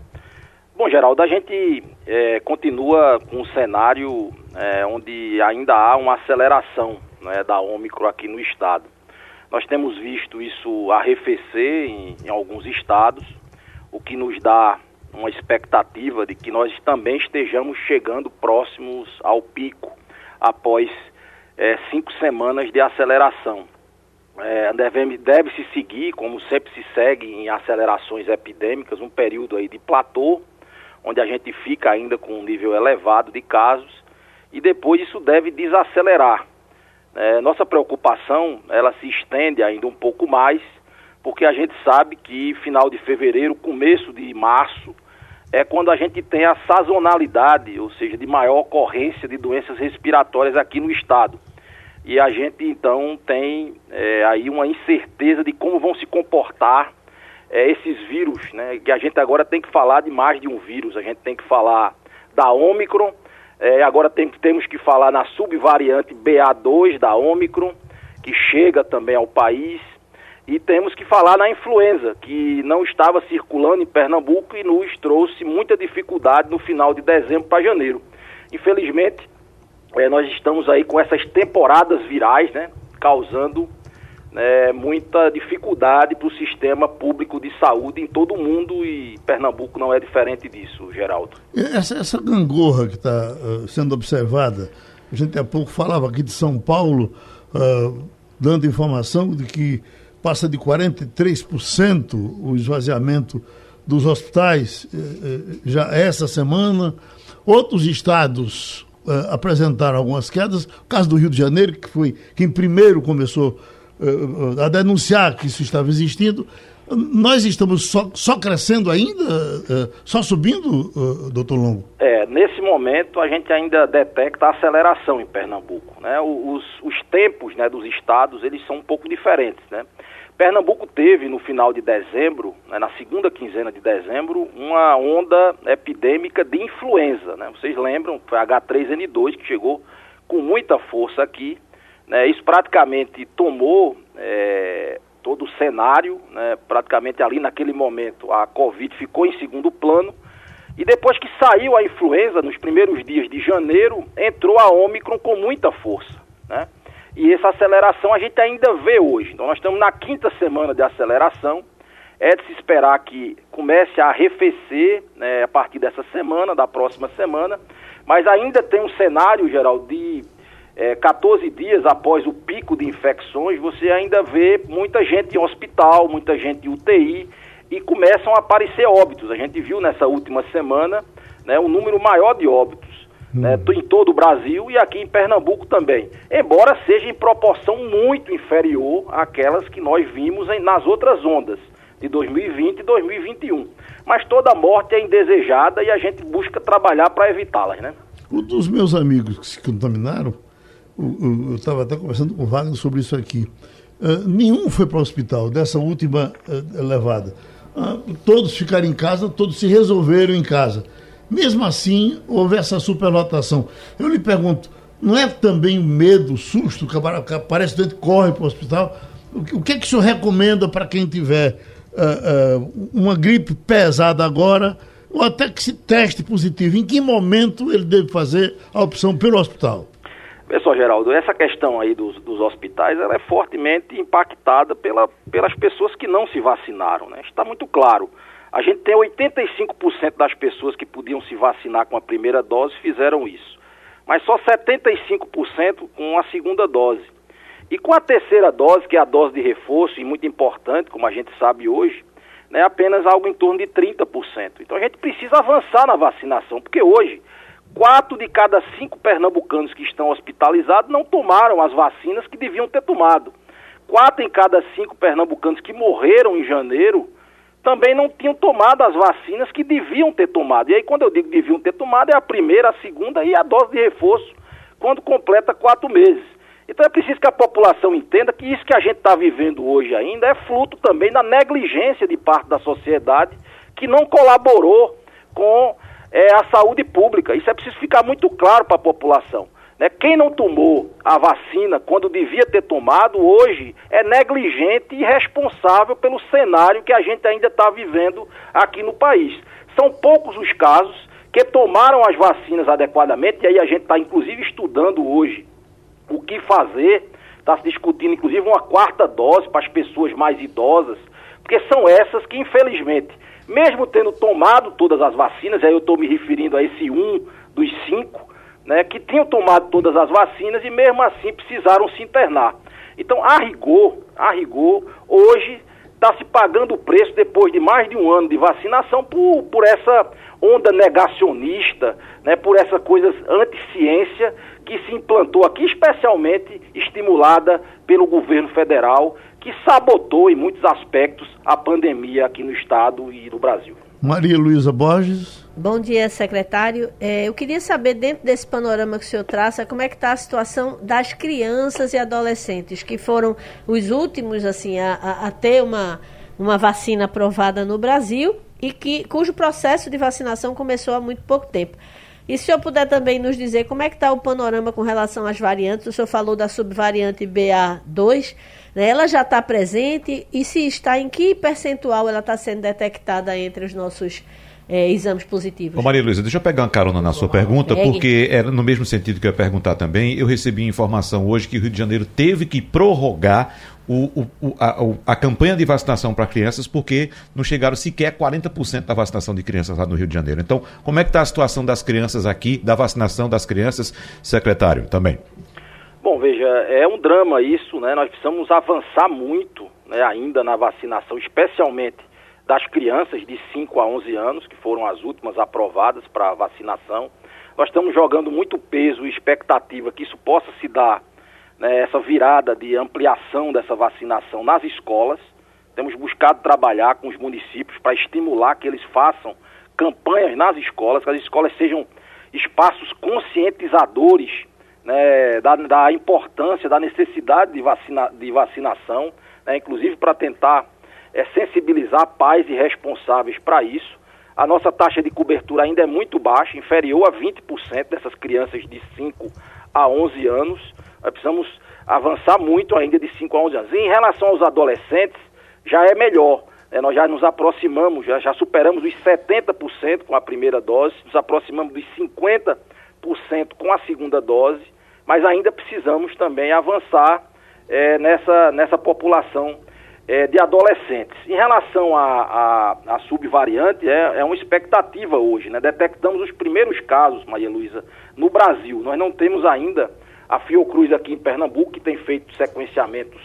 Bom, Geraldo, a gente é, continua com um cenário é, onde ainda há uma aceleração né, da Ômicron aqui no estado. Nós temos visto isso arrefecer em, em alguns estados, o que nos dá uma expectativa de que nós também estejamos chegando próximos ao pico após é, cinco semanas de aceleração. É, deve, deve se seguir, como sempre se segue em acelerações epidêmicas, um período aí de platô, onde a gente fica ainda com um nível elevado de casos, e depois isso deve desacelerar. É, nossa preocupação ela se estende ainda um pouco mais, porque a gente sabe que final de fevereiro, começo de março, é quando a gente tem a sazonalidade, ou seja, de maior ocorrência de doenças respiratórias aqui no estado. E a gente então tem é, aí uma incerteza de como vão se comportar é, esses vírus, né? Que a gente agora tem que falar de mais de um vírus, a gente tem que falar da Ômicron, é, agora tem, temos que falar na subvariante BA2 da Ômicron, que chega também ao país. E temos que falar na influenza, que não estava circulando em Pernambuco e nos trouxe muita dificuldade no final de dezembro para janeiro. Infelizmente, é, nós estamos aí com essas temporadas virais, né, causando né, muita dificuldade para o sistema público de saúde em todo o mundo e Pernambuco não é diferente disso, Geraldo. Essa, essa gangorra que está uh, sendo observada, a gente há pouco falava aqui de São Paulo, uh, dando informação de que passa de 43% o esvaziamento dos hospitais uh, já essa semana. Outros estados apresentaram algumas quedas. O caso do Rio de Janeiro, que foi quem primeiro começou a denunciar que isso estava existindo. Nós estamos só, só crescendo ainda, eh, só subindo, eh, doutor Longo? É, nesse momento a gente ainda detecta a aceleração em Pernambuco. Né? Os, os tempos né, dos estados, eles são um pouco diferentes, né? Pernambuco teve no final de dezembro, né, na segunda quinzena de dezembro, uma onda epidêmica de influenza. Né? Vocês lembram, foi H3N2 que chegou com muita força aqui né, isso praticamente tomou é, todo o cenário, né, praticamente ali naquele momento a Covid ficou em segundo plano. E depois que saiu a influenza, nos primeiros dias de janeiro, entrou a Omicron com muita força. Né? E essa aceleração a gente ainda vê hoje. Então nós estamos na quinta semana de aceleração. É de se esperar que comece a arrefecer né, a partir dessa semana, da próxima semana. Mas ainda tem um cenário, geral, de é, 14 dias após o pico de infecções, você ainda vê muita gente em hospital, muita gente em UTI e começam a aparecer óbitos. A gente viu nessa última semana né, um número maior de óbitos. Né, hum. em todo o Brasil e aqui em Pernambuco também, embora seja em proporção muito inferior àquelas que nós vimos em, nas outras ondas de 2020 e 2021. Mas toda morte é indesejada e a gente busca trabalhar para evitá-las, né? Um dos meus amigos que se contaminaram eu estava até conversando com o Wagner sobre isso aqui. Uh, nenhum foi para o hospital dessa última uh, levada. Uh, todos ficaram em casa, todos se resolveram em casa. Mesmo assim, houve essa superlotação. Eu lhe pergunto, não é também o medo, o susto, que aparece doente corre para o hospital? O que, é que o senhor recomenda para quem tiver uh, uma gripe pesada agora, ou até que se teste positivo, em que momento ele deve fazer a opção pelo hospital? Pessoal, Geraldo, essa questão aí dos, dos hospitais ela é fortemente impactada pela, pelas pessoas que não se vacinaram. Né? Está muito claro. A gente tem 85% das pessoas que podiam se vacinar com a primeira dose fizeram isso, mas só 75% com a segunda dose. E com a terceira dose, que é a dose de reforço, e muito importante, como a gente sabe hoje, né, apenas algo em torno de 30%. Então a gente precisa avançar na vacinação, porque hoje quatro de cada cinco pernambucanos que estão hospitalizados não tomaram as vacinas que deviam ter tomado. Quatro em cada cinco pernambucanos que morreram em janeiro também não tinham tomado as vacinas que deviam ter tomado. E aí, quando eu digo deviam ter tomado, é a primeira, a segunda e a dose de reforço, quando completa quatro meses. Então é preciso que a população entenda que isso que a gente está vivendo hoje ainda é fruto também da negligência de parte da sociedade que não colaborou com é, a saúde pública. Isso é preciso ficar muito claro para a população. Né? Quem não tomou a vacina quando devia ter tomado, hoje é negligente e responsável pelo cenário que a gente ainda está vivendo aqui no país. São poucos os casos que tomaram as vacinas adequadamente, e aí a gente está inclusive estudando hoje o que fazer, está se discutindo inclusive uma quarta dose para as pessoas mais idosas, porque são essas que infelizmente mesmo tendo tomado todas as vacinas, aí eu estou me referindo a esse um dos cinco, né, que tinham tomado todas as vacinas e mesmo assim precisaram se internar. Então, a rigor, a rigor, hoje está se pagando o preço depois de mais de um ano de vacinação por, por essa onda negacionista, né, por essa coisa anti-ciência que se implantou aqui, especialmente estimulada pelo governo federal que sabotou em muitos aspectos a pandemia aqui no estado e no Brasil. Maria Luísa Borges. Bom dia, secretário. É, eu queria saber, dentro desse panorama que o senhor traça, como é que está a situação das crianças e adolescentes, que foram os últimos assim, a, a, a ter uma, uma vacina aprovada no Brasil e que, cujo processo de vacinação começou há muito pouco tempo. E se o senhor puder também nos dizer como é que está o panorama com relação às variantes, o senhor falou da subvariante BA2, né? ela já está presente e se está, em que percentual ela está sendo detectada entre os nossos é, exames positivos. Ô Maria Luísa, deixa eu pegar uma carona na sua pergunta, porque era no mesmo sentido que eu ia perguntar também. Eu recebi informação hoje que o Rio de Janeiro teve que prorrogar o, o, a, a, campanha de vacinação para crianças porque não chegaram sequer 40% da vacinação de crianças lá no Rio de Janeiro. Então, como é que está a situação das crianças aqui, da vacinação das crianças, secretário, também? Bom, veja, é um drama isso, né? Nós precisamos avançar muito né, ainda na vacinação, especialmente das crianças de 5 a 11 anos, que foram as últimas aprovadas para vacinação. Nós estamos jogando muito peso e expectativa que isso possa se dar né, essa virada de ampliação dessa vacinação nas escolas. Temos buscado trabalhar com os municípios para estimular que eles façam campanhas nas escolas, que as escolas sejam espaços conscientizadores né, da, da, importância, da necessidade de, vacina, de vacinação, né, inclusive para tentar é, sensibilizar pais e responsáveis para isso. A nossa taxa de cobertura ainda é muito baixa, inferior a 20% dessas crianças de 5 a 11 anos. Nós precisamos avançar muito ainda de 5 a 11 anos. E em relação aos adolescentes, já é melhor. Né? Nós já nos aproximamos, já, já superamos os 70% com a primeira dose, nos aproximamos dos 50% com a segunda dose, mas ainda precisamos também avançar é, nessa, nessa população é, de adolescentes. Em relação à subvariante, é, é uma expectativa hoje. Né? Detectamos os primeiros casos, Maria Luísa, no Brasil. Nós não temos ainda a Fiocruz aqui em Pernambuco, que tem feito sequenciamentos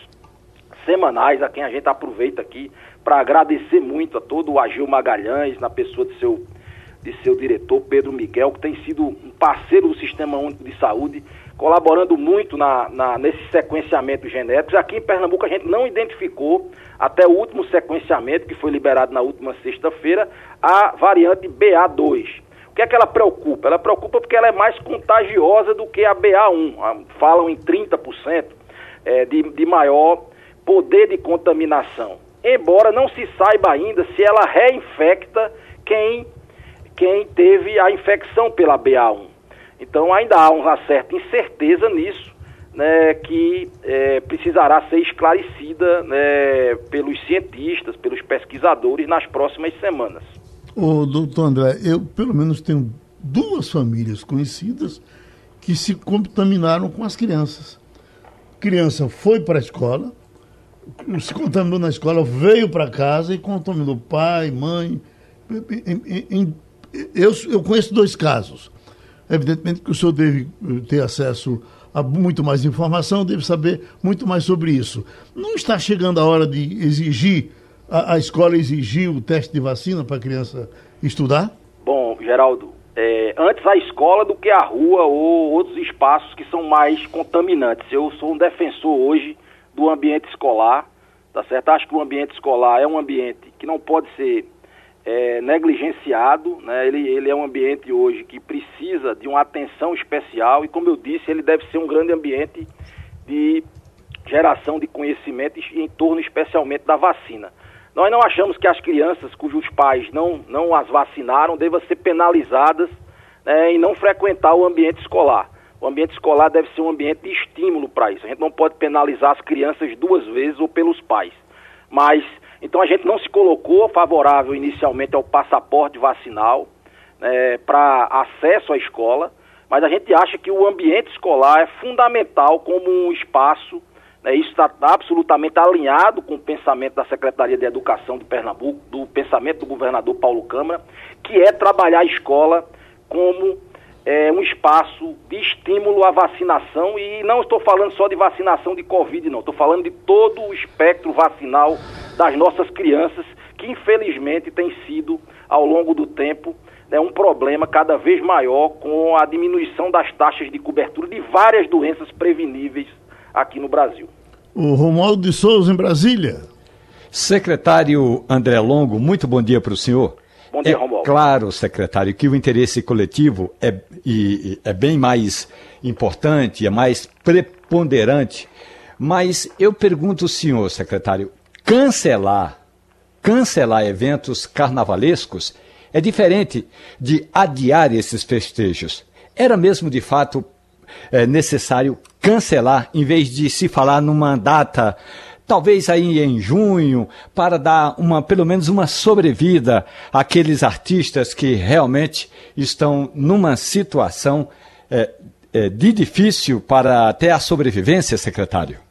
semanais, a quem a gente aproveita aqui para agradecer muito a todo o Agil Magalhães, na pessoa de seu, de seu diretor Pedro Miguel, que tem sido um parceiro do Sistema Único de Saúde, colaborando muito na, na, nesses sequenciamentos genéticos. Aqui em Pernambuco a gente não identificou, até o último sequenciamento, que foi liberado na última sexta-feira, a variante BA2. O que é que ela preocupa? Ela preocupa porque ela é mais contagiosa do que a BA1. Ah, falam em 30% é, de, de maior poder de contaminação. Embora não se saiba ainda se ela reinfecta quem, quem teve a infecção pela BA1. Então ainda há uma certa incerteza nisso, né, que é, precisará ser esclarecida né, pelos cientistas, pelos pesquisadores nas próximas semanas. O doutor André, eu pelo menos tenho duas famílias conhecidas que se contaminaram com as crianças. A criança foi para a escola, se contaminou na escola, veio para casa e contaminou pai, mãe. Eu, eu conheço dois casos. Evidentemente que o senhor deve ter acesso a muito mais informação, deve saber muito mais sobre isso. Não está chegando a hora de exigir, a, a escola exigir o teste de vacina para a criança estudar? Bom, Geraldo, é, antes a escola do que a rua ou outros espaços que são mais contaminantes. Eu sou um defensor hoje do ambiente escolar, tá certo? Acho que o ambiente escolar é um ambiente que não pode ser é, negligenciado, né? ele, ele é um ambiente hoje que precisa de uma atenção especial e, como eu disse, ele deve ser um grande ambiente de geração de conhecimento em torno especialmente da vacina. Nós não achamos que as crianças cujos pais não, não as vacinaram devam ser penalizadas né, em não frequentar o ambiente escolar. O ambiente escolar deve ser um ambiente de estímulo para isso. A gente não pode penalizar as crianças duas vezes ou pelos pais. Mas então a gente não se colocou favorável inicialmente ao passaporte vacinal né, para acesso à escola, mas a gente acha que o ambiente escolar é fundamental como um espaço, né, isso está absolutamente alinhado com o pensamento da Secretaria de Educação de Pernambuco, do pensamento do governador Paulo Câmara, que é trabalhar a escola como é, um espaço de estímulo à vacinação e não estou falando só de vacinação de Covid, não, estou falando de todo o espectro vacinal das nossas crianças, que infelizmente tem sido, ao longo do tempo, né, um problema cada vez maior com a diminuição das taxas de cobertura de várias doenças preveníveis aqui no Brasil. O Romualdo de Souza, em Brasília. Secretário André Longo, muito bom dia para o senhor. Bom dia, é Romualdo. Claro, secretário, que o interesse coletivo é, e, é bem mais importante, é mais preponderante. Mas eu pergunto senhor, secretário, cancelar, cancelar eventos carnavalescos é diferente de adiar esses festejos. Era mesmo de fato é, necessário cancelar, em vez de se falar numa data, talvez aí em junho, para dar uma, pelo menos uma sobrevida àqueles artistas que realmente estão numa situação é, é, de difícil para até a sobrevivência, secretário?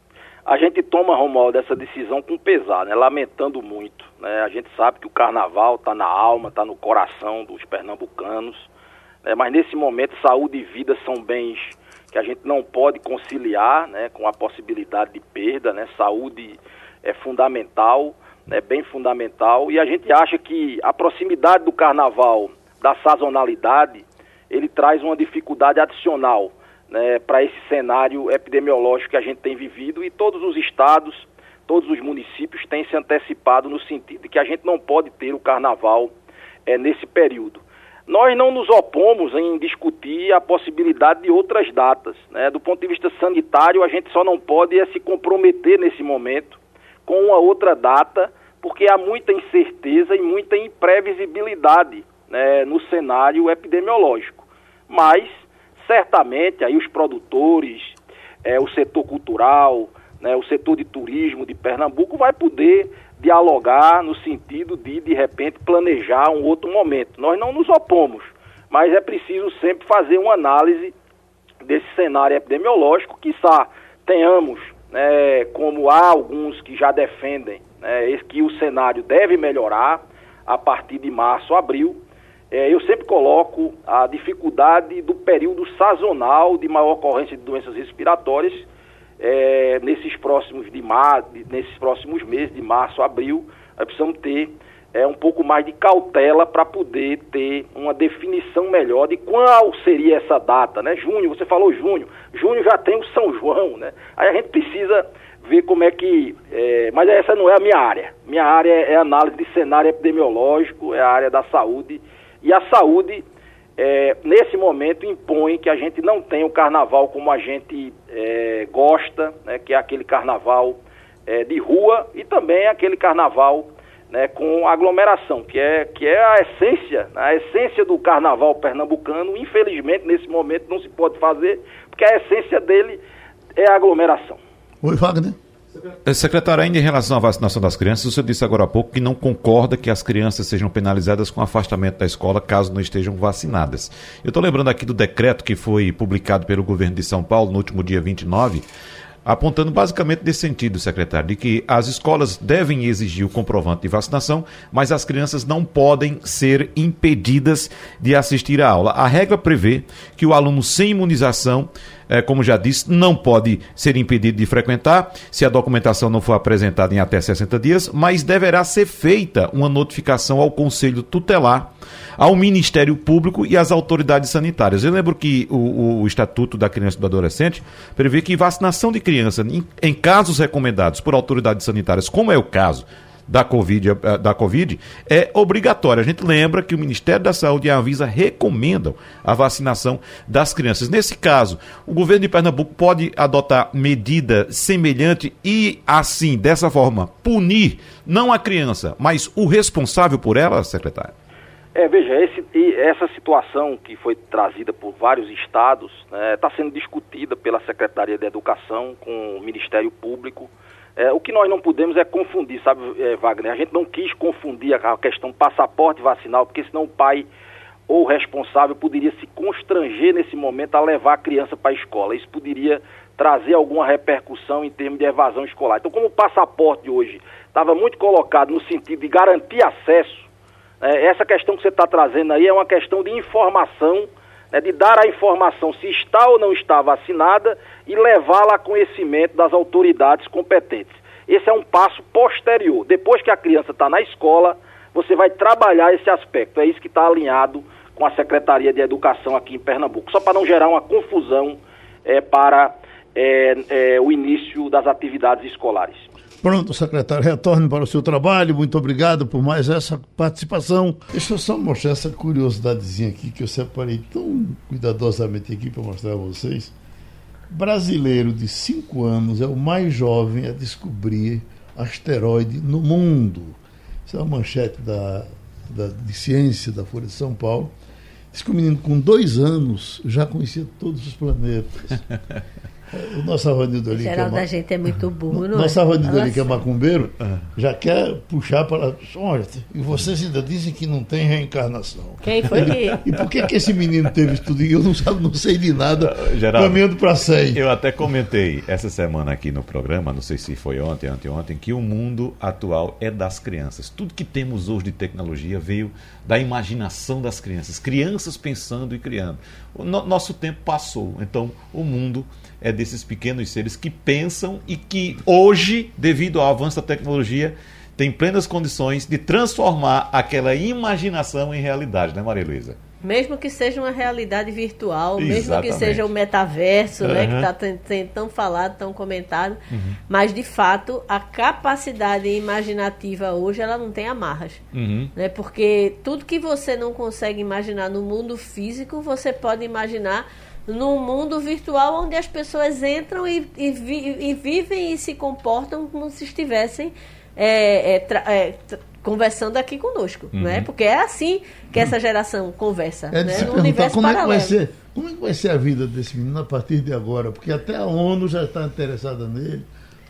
a gente toma, Romualdo, essa decisão com pesar, né? lamentando muito. Né? A gente sabe que o carnaval está na alma, está no coração dos pernambucanos, né? mas nesse momento saúde e vida são bens que a gente não pode conciliar né? com a possibilidade de perda. Né? Saúde é fundamental, né? bem fundamental, e a gente acha que a proximidade do carnaval, da sazonalidade, ele traz uma dificuldade adicional né, para esse cenário epidemiológico que a gente tem vivido e todos os estados, todos os municípios têm se antecipado no sentido de que a gente não pode ter o carnaval é, nesse período. Nós não nos opomos em discutir a possibilidade de outras datas. Né? Do ponto de vista sanitário, a gente só não pode é, se comprometer nesse momento com uma outra data, porque há muita incerteza e muita imprevisibilidade né, no cenário epidemiológico. Mas certamente aí os produtores, é, o setor cultural, né, o setor de turismo de Pernambuco vai poder dialogar no sentido de, de repente, planejar um outro momento. Nós não nos opomos, mas é preciso sempre fazer uma análise desse cenário epidemiológico, que tenhamos, né, como há alguns que já defendem, né, que o cenário deve melhorar a partir de março, abril, é, eu sempre coloco a dificuldade do período sazonal de maior ocorrência de doenças respiratórias é, nesses próximos de mar, nesses próximos meses de março, abril, nós precisamos ter é, um pouco mais de cautela para poder ter uma definição melhor de qual seria essa data, né? Junho, você falou junho, junho já tem o São João, né? Aí a gente precisa ver como é que. É, mas essa não é a minha área. Minha área é análise de cenário epidemiológico, é a área da saúde e a saúde, é, nesse momento, impõe que a gente não tenha o carnaval como a gente é, gosta, né, que é aquele carnaval é, de rua e também aquele carnaval né, com aglomeração, que é, que é a essência, a essência do carnaval pernambucano. Infelizmente, nesse momento, não se pode fazer, porque a essência dele é a aglomeração. Oi, Wagner. É, secretário, ainda em relação à vacinação das crianças, o senhor disse agora há pouco que não concorda que as crianças sejam penalizadas com afastamento da escola caso não estejam vacinadas. Eu estou lembrando aqui do decreto que foi publicado pelo governo de São Paulo no último dia 29, apontando basicamente nesse sentido, secretário, de que as escolas devem exigir o comprovante de vacinação, mas as crianças não podem ser impedidas de assistir à aula. A regra prevê que o aluno sem imunização é, como já disse, não pode ser impedido de frequentar se a documentação não for apresentada em até 60 dias, mas deverá ser feita uma notificação ao Conselho Tutelar, ao Ministério Público e às autoridades sanitárias. Eu lembro que o, o Estatuto da Criança e do Adolescente prevê que vacinação de criança, em, em casos recomendados por autoridades sanitárias, como é o caso da COVID, eh, da COVID é obrigatória. A gente lembra que o Ministério da Saúde e a Anvisa recomendam a vacinação das crianças. Nesse caso, o governo de Pernambuco pode adotar medida semelhante e, assim, dessa forma, punir não a criança, mas o responsável por ela, secretário? É, veja, esse, essa situação que foi trazida por vários estados está né, tá sendo discutida pela Secretaria de Educação com o Ministério Público. É, o que nós não podemos é confundir, sabe, é, Wagner? A gente não quis confundir a questão passaporte vacinal, porque senão o pai ou o responsável poderia se constranger nesse momento a levar a criança para a escola. Isso poderia trazer alguma repercussão em termos de evasão escolar. Então, como o passaporte hoje estava muito colocado no sentido de garantir acesso, é, essa questão que você está trazendo aí é uma questão de informação né, de dar a informação se está ou não está vacinada e levá-la a conhecimento das autoridades competentes. Esse é um passo posterior. Depois que a criança está na escola, você vai trabalhar esse aspecto. É isso que está alinhado com a Secretaria de Educação aqui em Pernambuco, só para não gerar uma confusão é, para é, é, o início das atividades escolares. Pronto, secretário, retorne para o seu trabalho. Muito obrigado por mais essa participação. Deixa eu só mostrar essa curiosidadezinha aqui que eu separei tão cuidadosamente aqui para mostrar a vocês. Brasileiro de 5 anos é o mais jovem a descobrir asteroide no mundo. Isso é uma manchete da, da, de ciência da Folha de São Paulo. Diz que o menino com dois anos já conhecia todos os planetas. (laughs) O nosso Avanildo ali. Geral é da gente é muito burro, não Nosso é? Avanildo ali, que é macumbeiro, é. já quer puxar para. Olha, e vocês ainda dizem que não tem reencarnação. Quem foi que. E por que, que esse menino teve tudo eu não, sabe, não sei de nada, Geraldo, caminhando para 100? Eu até comentei essa semana aqui no programa, não sei se foi ontem, anteontem, que o mundo atual é das crianças. Tudo que temos hoje de tecnologia veio da imaginação das crianças. Crianças pensando e criando. O no, nosso tempo passou, então o mundo é desses pequenos seres que pensam e que hoje, devido ao avanço da tecnologia, tem plenas condições de transformar aquela imaginação em realidade, né, Maria Luísa? Mesmo que seja uma realidade virtual, Exatamente. mesmo que seja o metaverso, uhum. né, que está tão falado, tão comentado, uhum. mas de fato a capacidade imaginativa hoje ela não tem amarras, uhum. né? Porque tudo que você não consegue imaginar no mundo físico, você pode imaginar num mundo virtual onde as pessoas entram e, e, vi, e vivem e se comportam como se estivessem é, é, é, conversando aqui conosco, uhum. né? Porque é assim que essa geração conversa, é né? No universo como paralelo. É que vai ser, como é que vai ser a vida desse menino a partir de agora? Porque até a ONU já está interessada nele.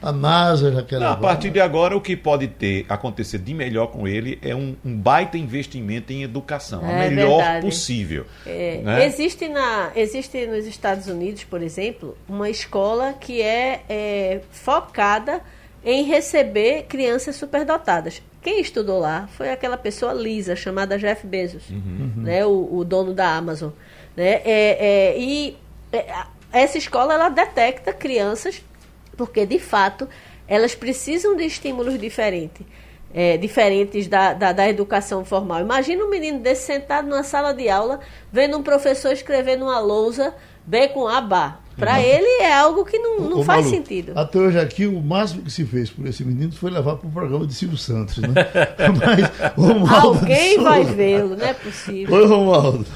A NASA já quer Não, A partir de agora, o que pode ter acontecer de melhor com ele é um, um baita investimento em educação, é, a melhor verdade. possível. É, né? existe, na, existe nos Estados Unidos, por exemplo, uma escola que é, é focada em receber crianças superdotadas. Quem estudou lá foi aquela pessoa lisa, chamada Jeff Bezos, uhum. né, o, o, dono da Amazon. Né? É, é, e é, essa escola ela detecta crianças porque de fato elas precisam de estímulos diferentes. É, diferentes da, da, da, educação formal. Imagina um menino desse sentado numa sala de aula, vendo um professor escrever numa lousa B com A bar. Para ele é algo que não, não faz Malu, sentido. Até hoje aqui, o máximo que se fez por esse menino foi levar para o programa de Silvio Santos. Né? (laughs) Mas, (laughs) Alguém vai vê-lo, não é possível. Oi, Romualdo.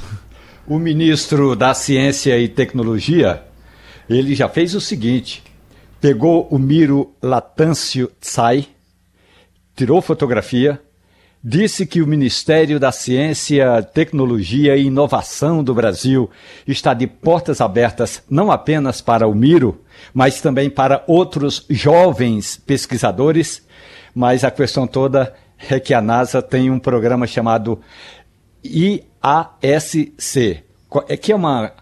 O ministro da Ciência e Tecnologia, ele já fez o seguinte: pegou o Miro Latâncio Tsai, tirou fotografia, disse que o Ministério da Ciência, Tecnologia e Inovação do Brasil está de portas abertas não apenas para o Miro, mas também para outros jovens pesquisadores. Mas a questão toda é que a NASA tem um programa chamado IASC, é que é uma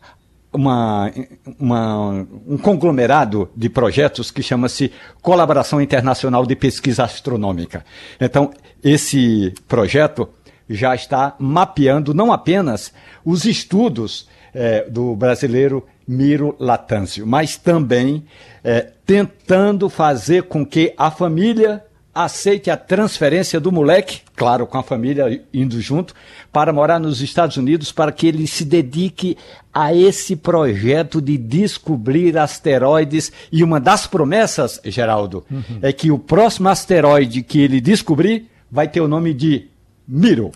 uma, uma, um conglomerado de projetos que chama-se Colaboração Internacional de Pesquisa Astronômica. Então, esse projeto já está mapeando não apenas os estudos é, do brasileiro Miro Latâncio, mas também é, tentando fazer com que a família aceite a transferência do moleque, claro, com a família indo junto, para morar nos Estados Unidos, para que ele se dedique a esse projeto de descobrir asteroides. E uma das promessas, Geraldo, uhum. é que o próximo asteroide que ele descobrir vai ter o nome de Miro.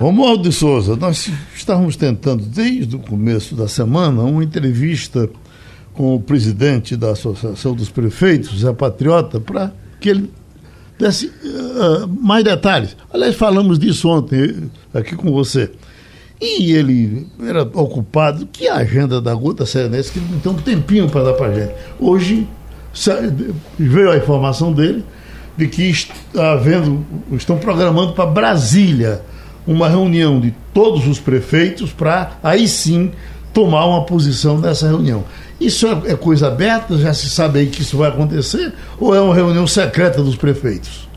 Romualdo de Souza, nós estávamos tentando, desde o começo da semana, uma entrevista com o presidente da Associação dos Prefeitos, Zé Patriota, para que ele desse uh, mais detalhes. Aliás, falamos disso ontem aqui com você. E ele era ocupado, que agenda da Gota Serenense, que ele tem um tempinho para dar para gente. Hoje veio a informação dele de que está havendo, estão programando para Brasília uma reunião de todos os prefeitos para aí sim tomar uma posição nessa reunião. Isso é, é coisa aberta? Já se sabe aí que isso vai acontecer? Ou é uma reunião secreta dos prefeitos?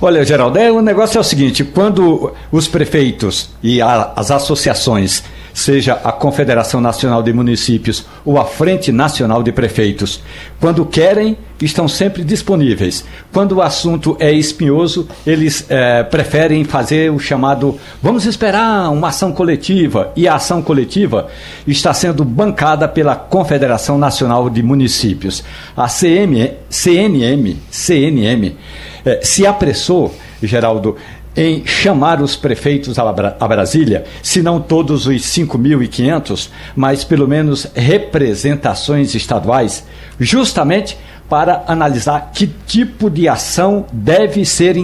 Olha, Geraldo, é, o negócio é o seguinte: quando os prefeitos e a, as associações seja a Confederação Nacional de Municípios ou a Frente Nacional de Prefeitos. Quando querem, estão sempre disponíveis. Quando o assunto é espinhoso, eles é, preferem fazer o chamado vamos esperar uma ação coletiva. E a ação coletiva está sendo bancada pela Confederação Nacional de Municípios. A CM, CNM, CNM é, se apressou, Geraldo, em chamar os prefeitos a Brasília, se não todos os 5.500, mas pelo menos representações estaduais, justamente para analisar que tipo de ação deve ser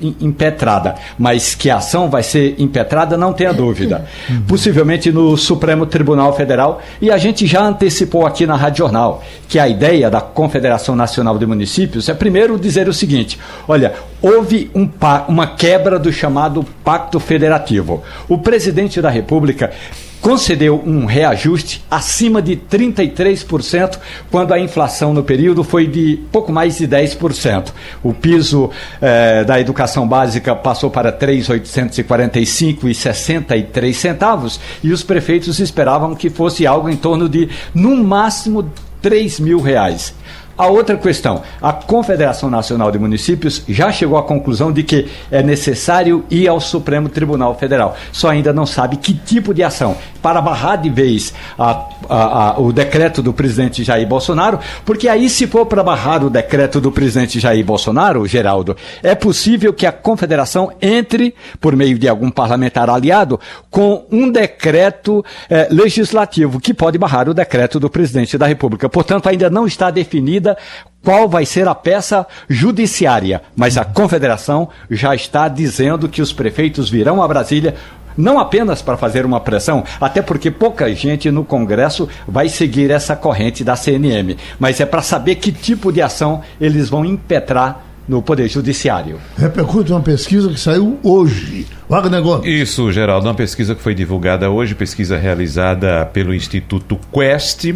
impetrada, mas que a ação vai ser impetrada, não tenha dúvida. Possivelmente no Supremo Tribunal Federal, e a gente já antecipou aqui na Rádio Jornal que a ideia da Confederação Nacional de Municípios é primeiro dizer o seguinte: olha, houve um, uma quebra do chamado Pacto Federativo. O presidente da República concedeu um reajuste acima de 33%, quando a inflação no período foi de pouco mais de 10%. O piso eh, da educação básica passou para 3.845,63 centavos e os prefeitos esperavam que fosse algo em torno de, no máximo, 3 mil reais. A outra questão, a Confederação Nacional de Municípios já chegou à conclusão de que é necessário ir ao Supremo Tribunal Federal. Só ainda não sabe que tipo de ação para barrar de vez a, a, a, o decreto do presidente Jair Bolsonaro, porque aí se for para barrar o decreto do presidente Jair Bolsonaro, Geraldo, é possível que a Confederação entre, por meio de algum parlamentar aliado, com um decreto eh, legislativo que pode barrar o decreto do presidente da República. Portanto, ainda não está definida ainda qual vai ser a peça judiciária, mas a confederação já está dizendo que os prefeitos virão a Brasília não apenas para fazer uma pressão, até porque pouca gente no Congresso vai seguir essa corrente da CNM, mas é para saber que tipo de ação eles vão impetrar no Poder Judiciário. Repercute uma pesquisa que saiu hoje. Wagner Gomes. Isso, Geraldo, uma pesquisa que foi divulgada hoje, pesquisa realizada pelo Instituto Quest,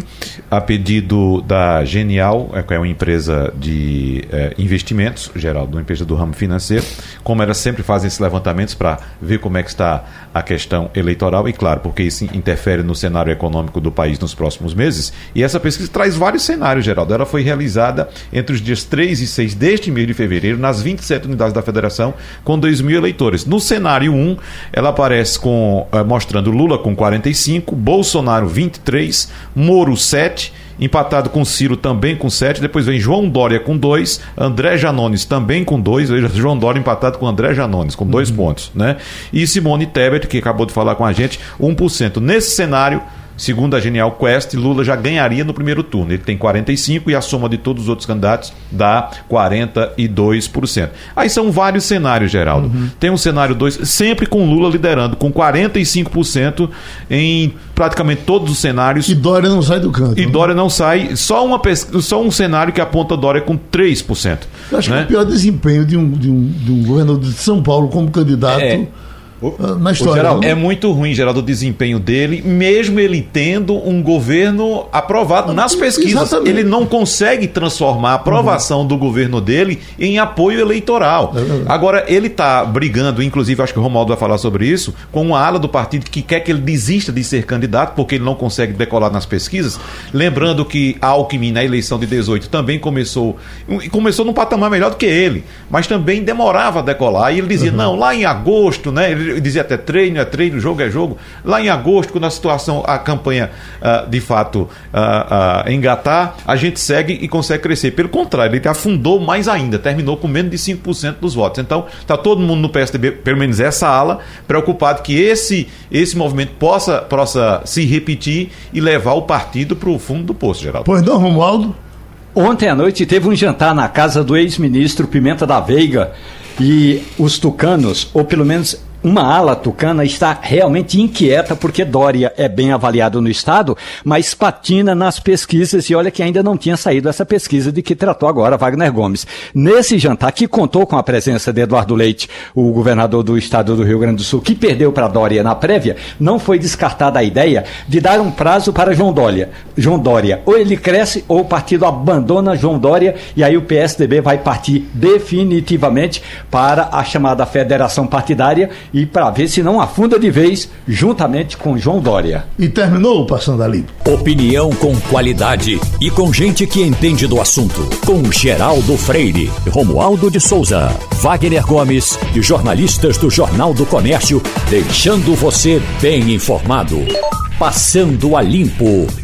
a pedido da Genial, é, que é uma empresa de é, investimentos, Geraldo, uma empresa do ramo financeiro. Como elas sempre fazem esses levantamentos para ver como é que está a questão eleitoral, e claro, porque isso interfere no cenário econômico do país nos próximos meses. E essa pesquisa traz vários cenários, Geraldo. Ela foi realizada entre os dias 3 e 6 deste mês de fevereiro, nas 27 unidades da federação, com 2 mil eleitores. No cenário 1, ela aparece com eh, mostrando Lula com 45, Bolsonaro 23, Moro 7 empatado com Ciro também com 7, depois vem João Dória com 2, André Janones também com 2, veja, João Dória empatado com André Janones com 2 uhum. pontos, né? E Simone Tebet, que acabou de falar com a gente, 1%. Nesse cenário, segundo a Genial Quest, Lula já ganharia no primeiro turno. Ele tem 45 e a soma de todos os outros candidatos dá 42%. Aí são vários cenários, Geraldo. Uhum. Tem um cenário 2, sempre com Lula liderando, com 45% em praticamente todos os cenários. E Dória não sai do canto. E né? Dória não sai, só, uma, só um cenário que aponta Dória com 3%. Eu acho né? que o pior desempenho de um, de, um, de um governador de São Paulo como candidato. É na história. Geraldo, é muito ruim, Geraldo, o desempenho dele, mesmo ele tendo um governo aprovado nas pesquisas. Exatamente. Ele não consegue transformar a aprovação uhum. do governo dele em apoio eleitoral. É Agora, ele está brigando, inclusive, acho que o Romualdo vai falar sobre isso, com uma ala do partido que quer que ele desista de ser candidato, porque ele não consegue decolar nas pesquisas. Lembrando que Alckmin, na eleição de 18, também começou, começou num patamar melhor do que ele, mas também demorava a decolar. E ele dizia, uhum. não, lá em agosto, né? Ele dizia até treino é treino, jogo é jogo. Lá em agosto, quando a situação, a campanha uh, de fato uh, uh, engatar, a gente segue e consegue crescer. Pelo contrário, ele afundou mais ainda, terminou com menos de 5% dos votos. Então, está todo mundo no PSDB, pelo menos essa ala, preocupado que esse, esse movimento possa, possa se repetir e levar o partido para o fundo do poço, Geraldo. Pois não, Romualdo? Ontem à noite teve um jantar na casa do ex-ministro Pimenta da Veiga e os tucanos, ou pelo menos uma ala tucana está realmente inquieta porque Dória é bem avaliado no Estado, mas patina nas pesquisas e olha que ainda não tinha saído essa pesquisa de que tratou agora Wagner Gomes. Nesse jantar, que contou com a presença de Eduardo Leite, o governador do Estado do Rio Grande do Sul, que perdeu para Dória na prévia, não foi descartada a ideia de dar um prazo para João Dória. João Dória, ou ele cresce ou o partido abandona João Dória e aí o PSDB vai partir definitivamente para a chamada federação partidária e para ver se não afunda de vez juntamente com João Dória. E terminou o Passando a Limpo. Opinião com qualidade e com gente que entende do assunto. Com Geraldo Freire, Romualdo de Souza, Wagner Gomes e jornalistas do Jornal do Comércio, deixando você bem informado. Passando a Limpo.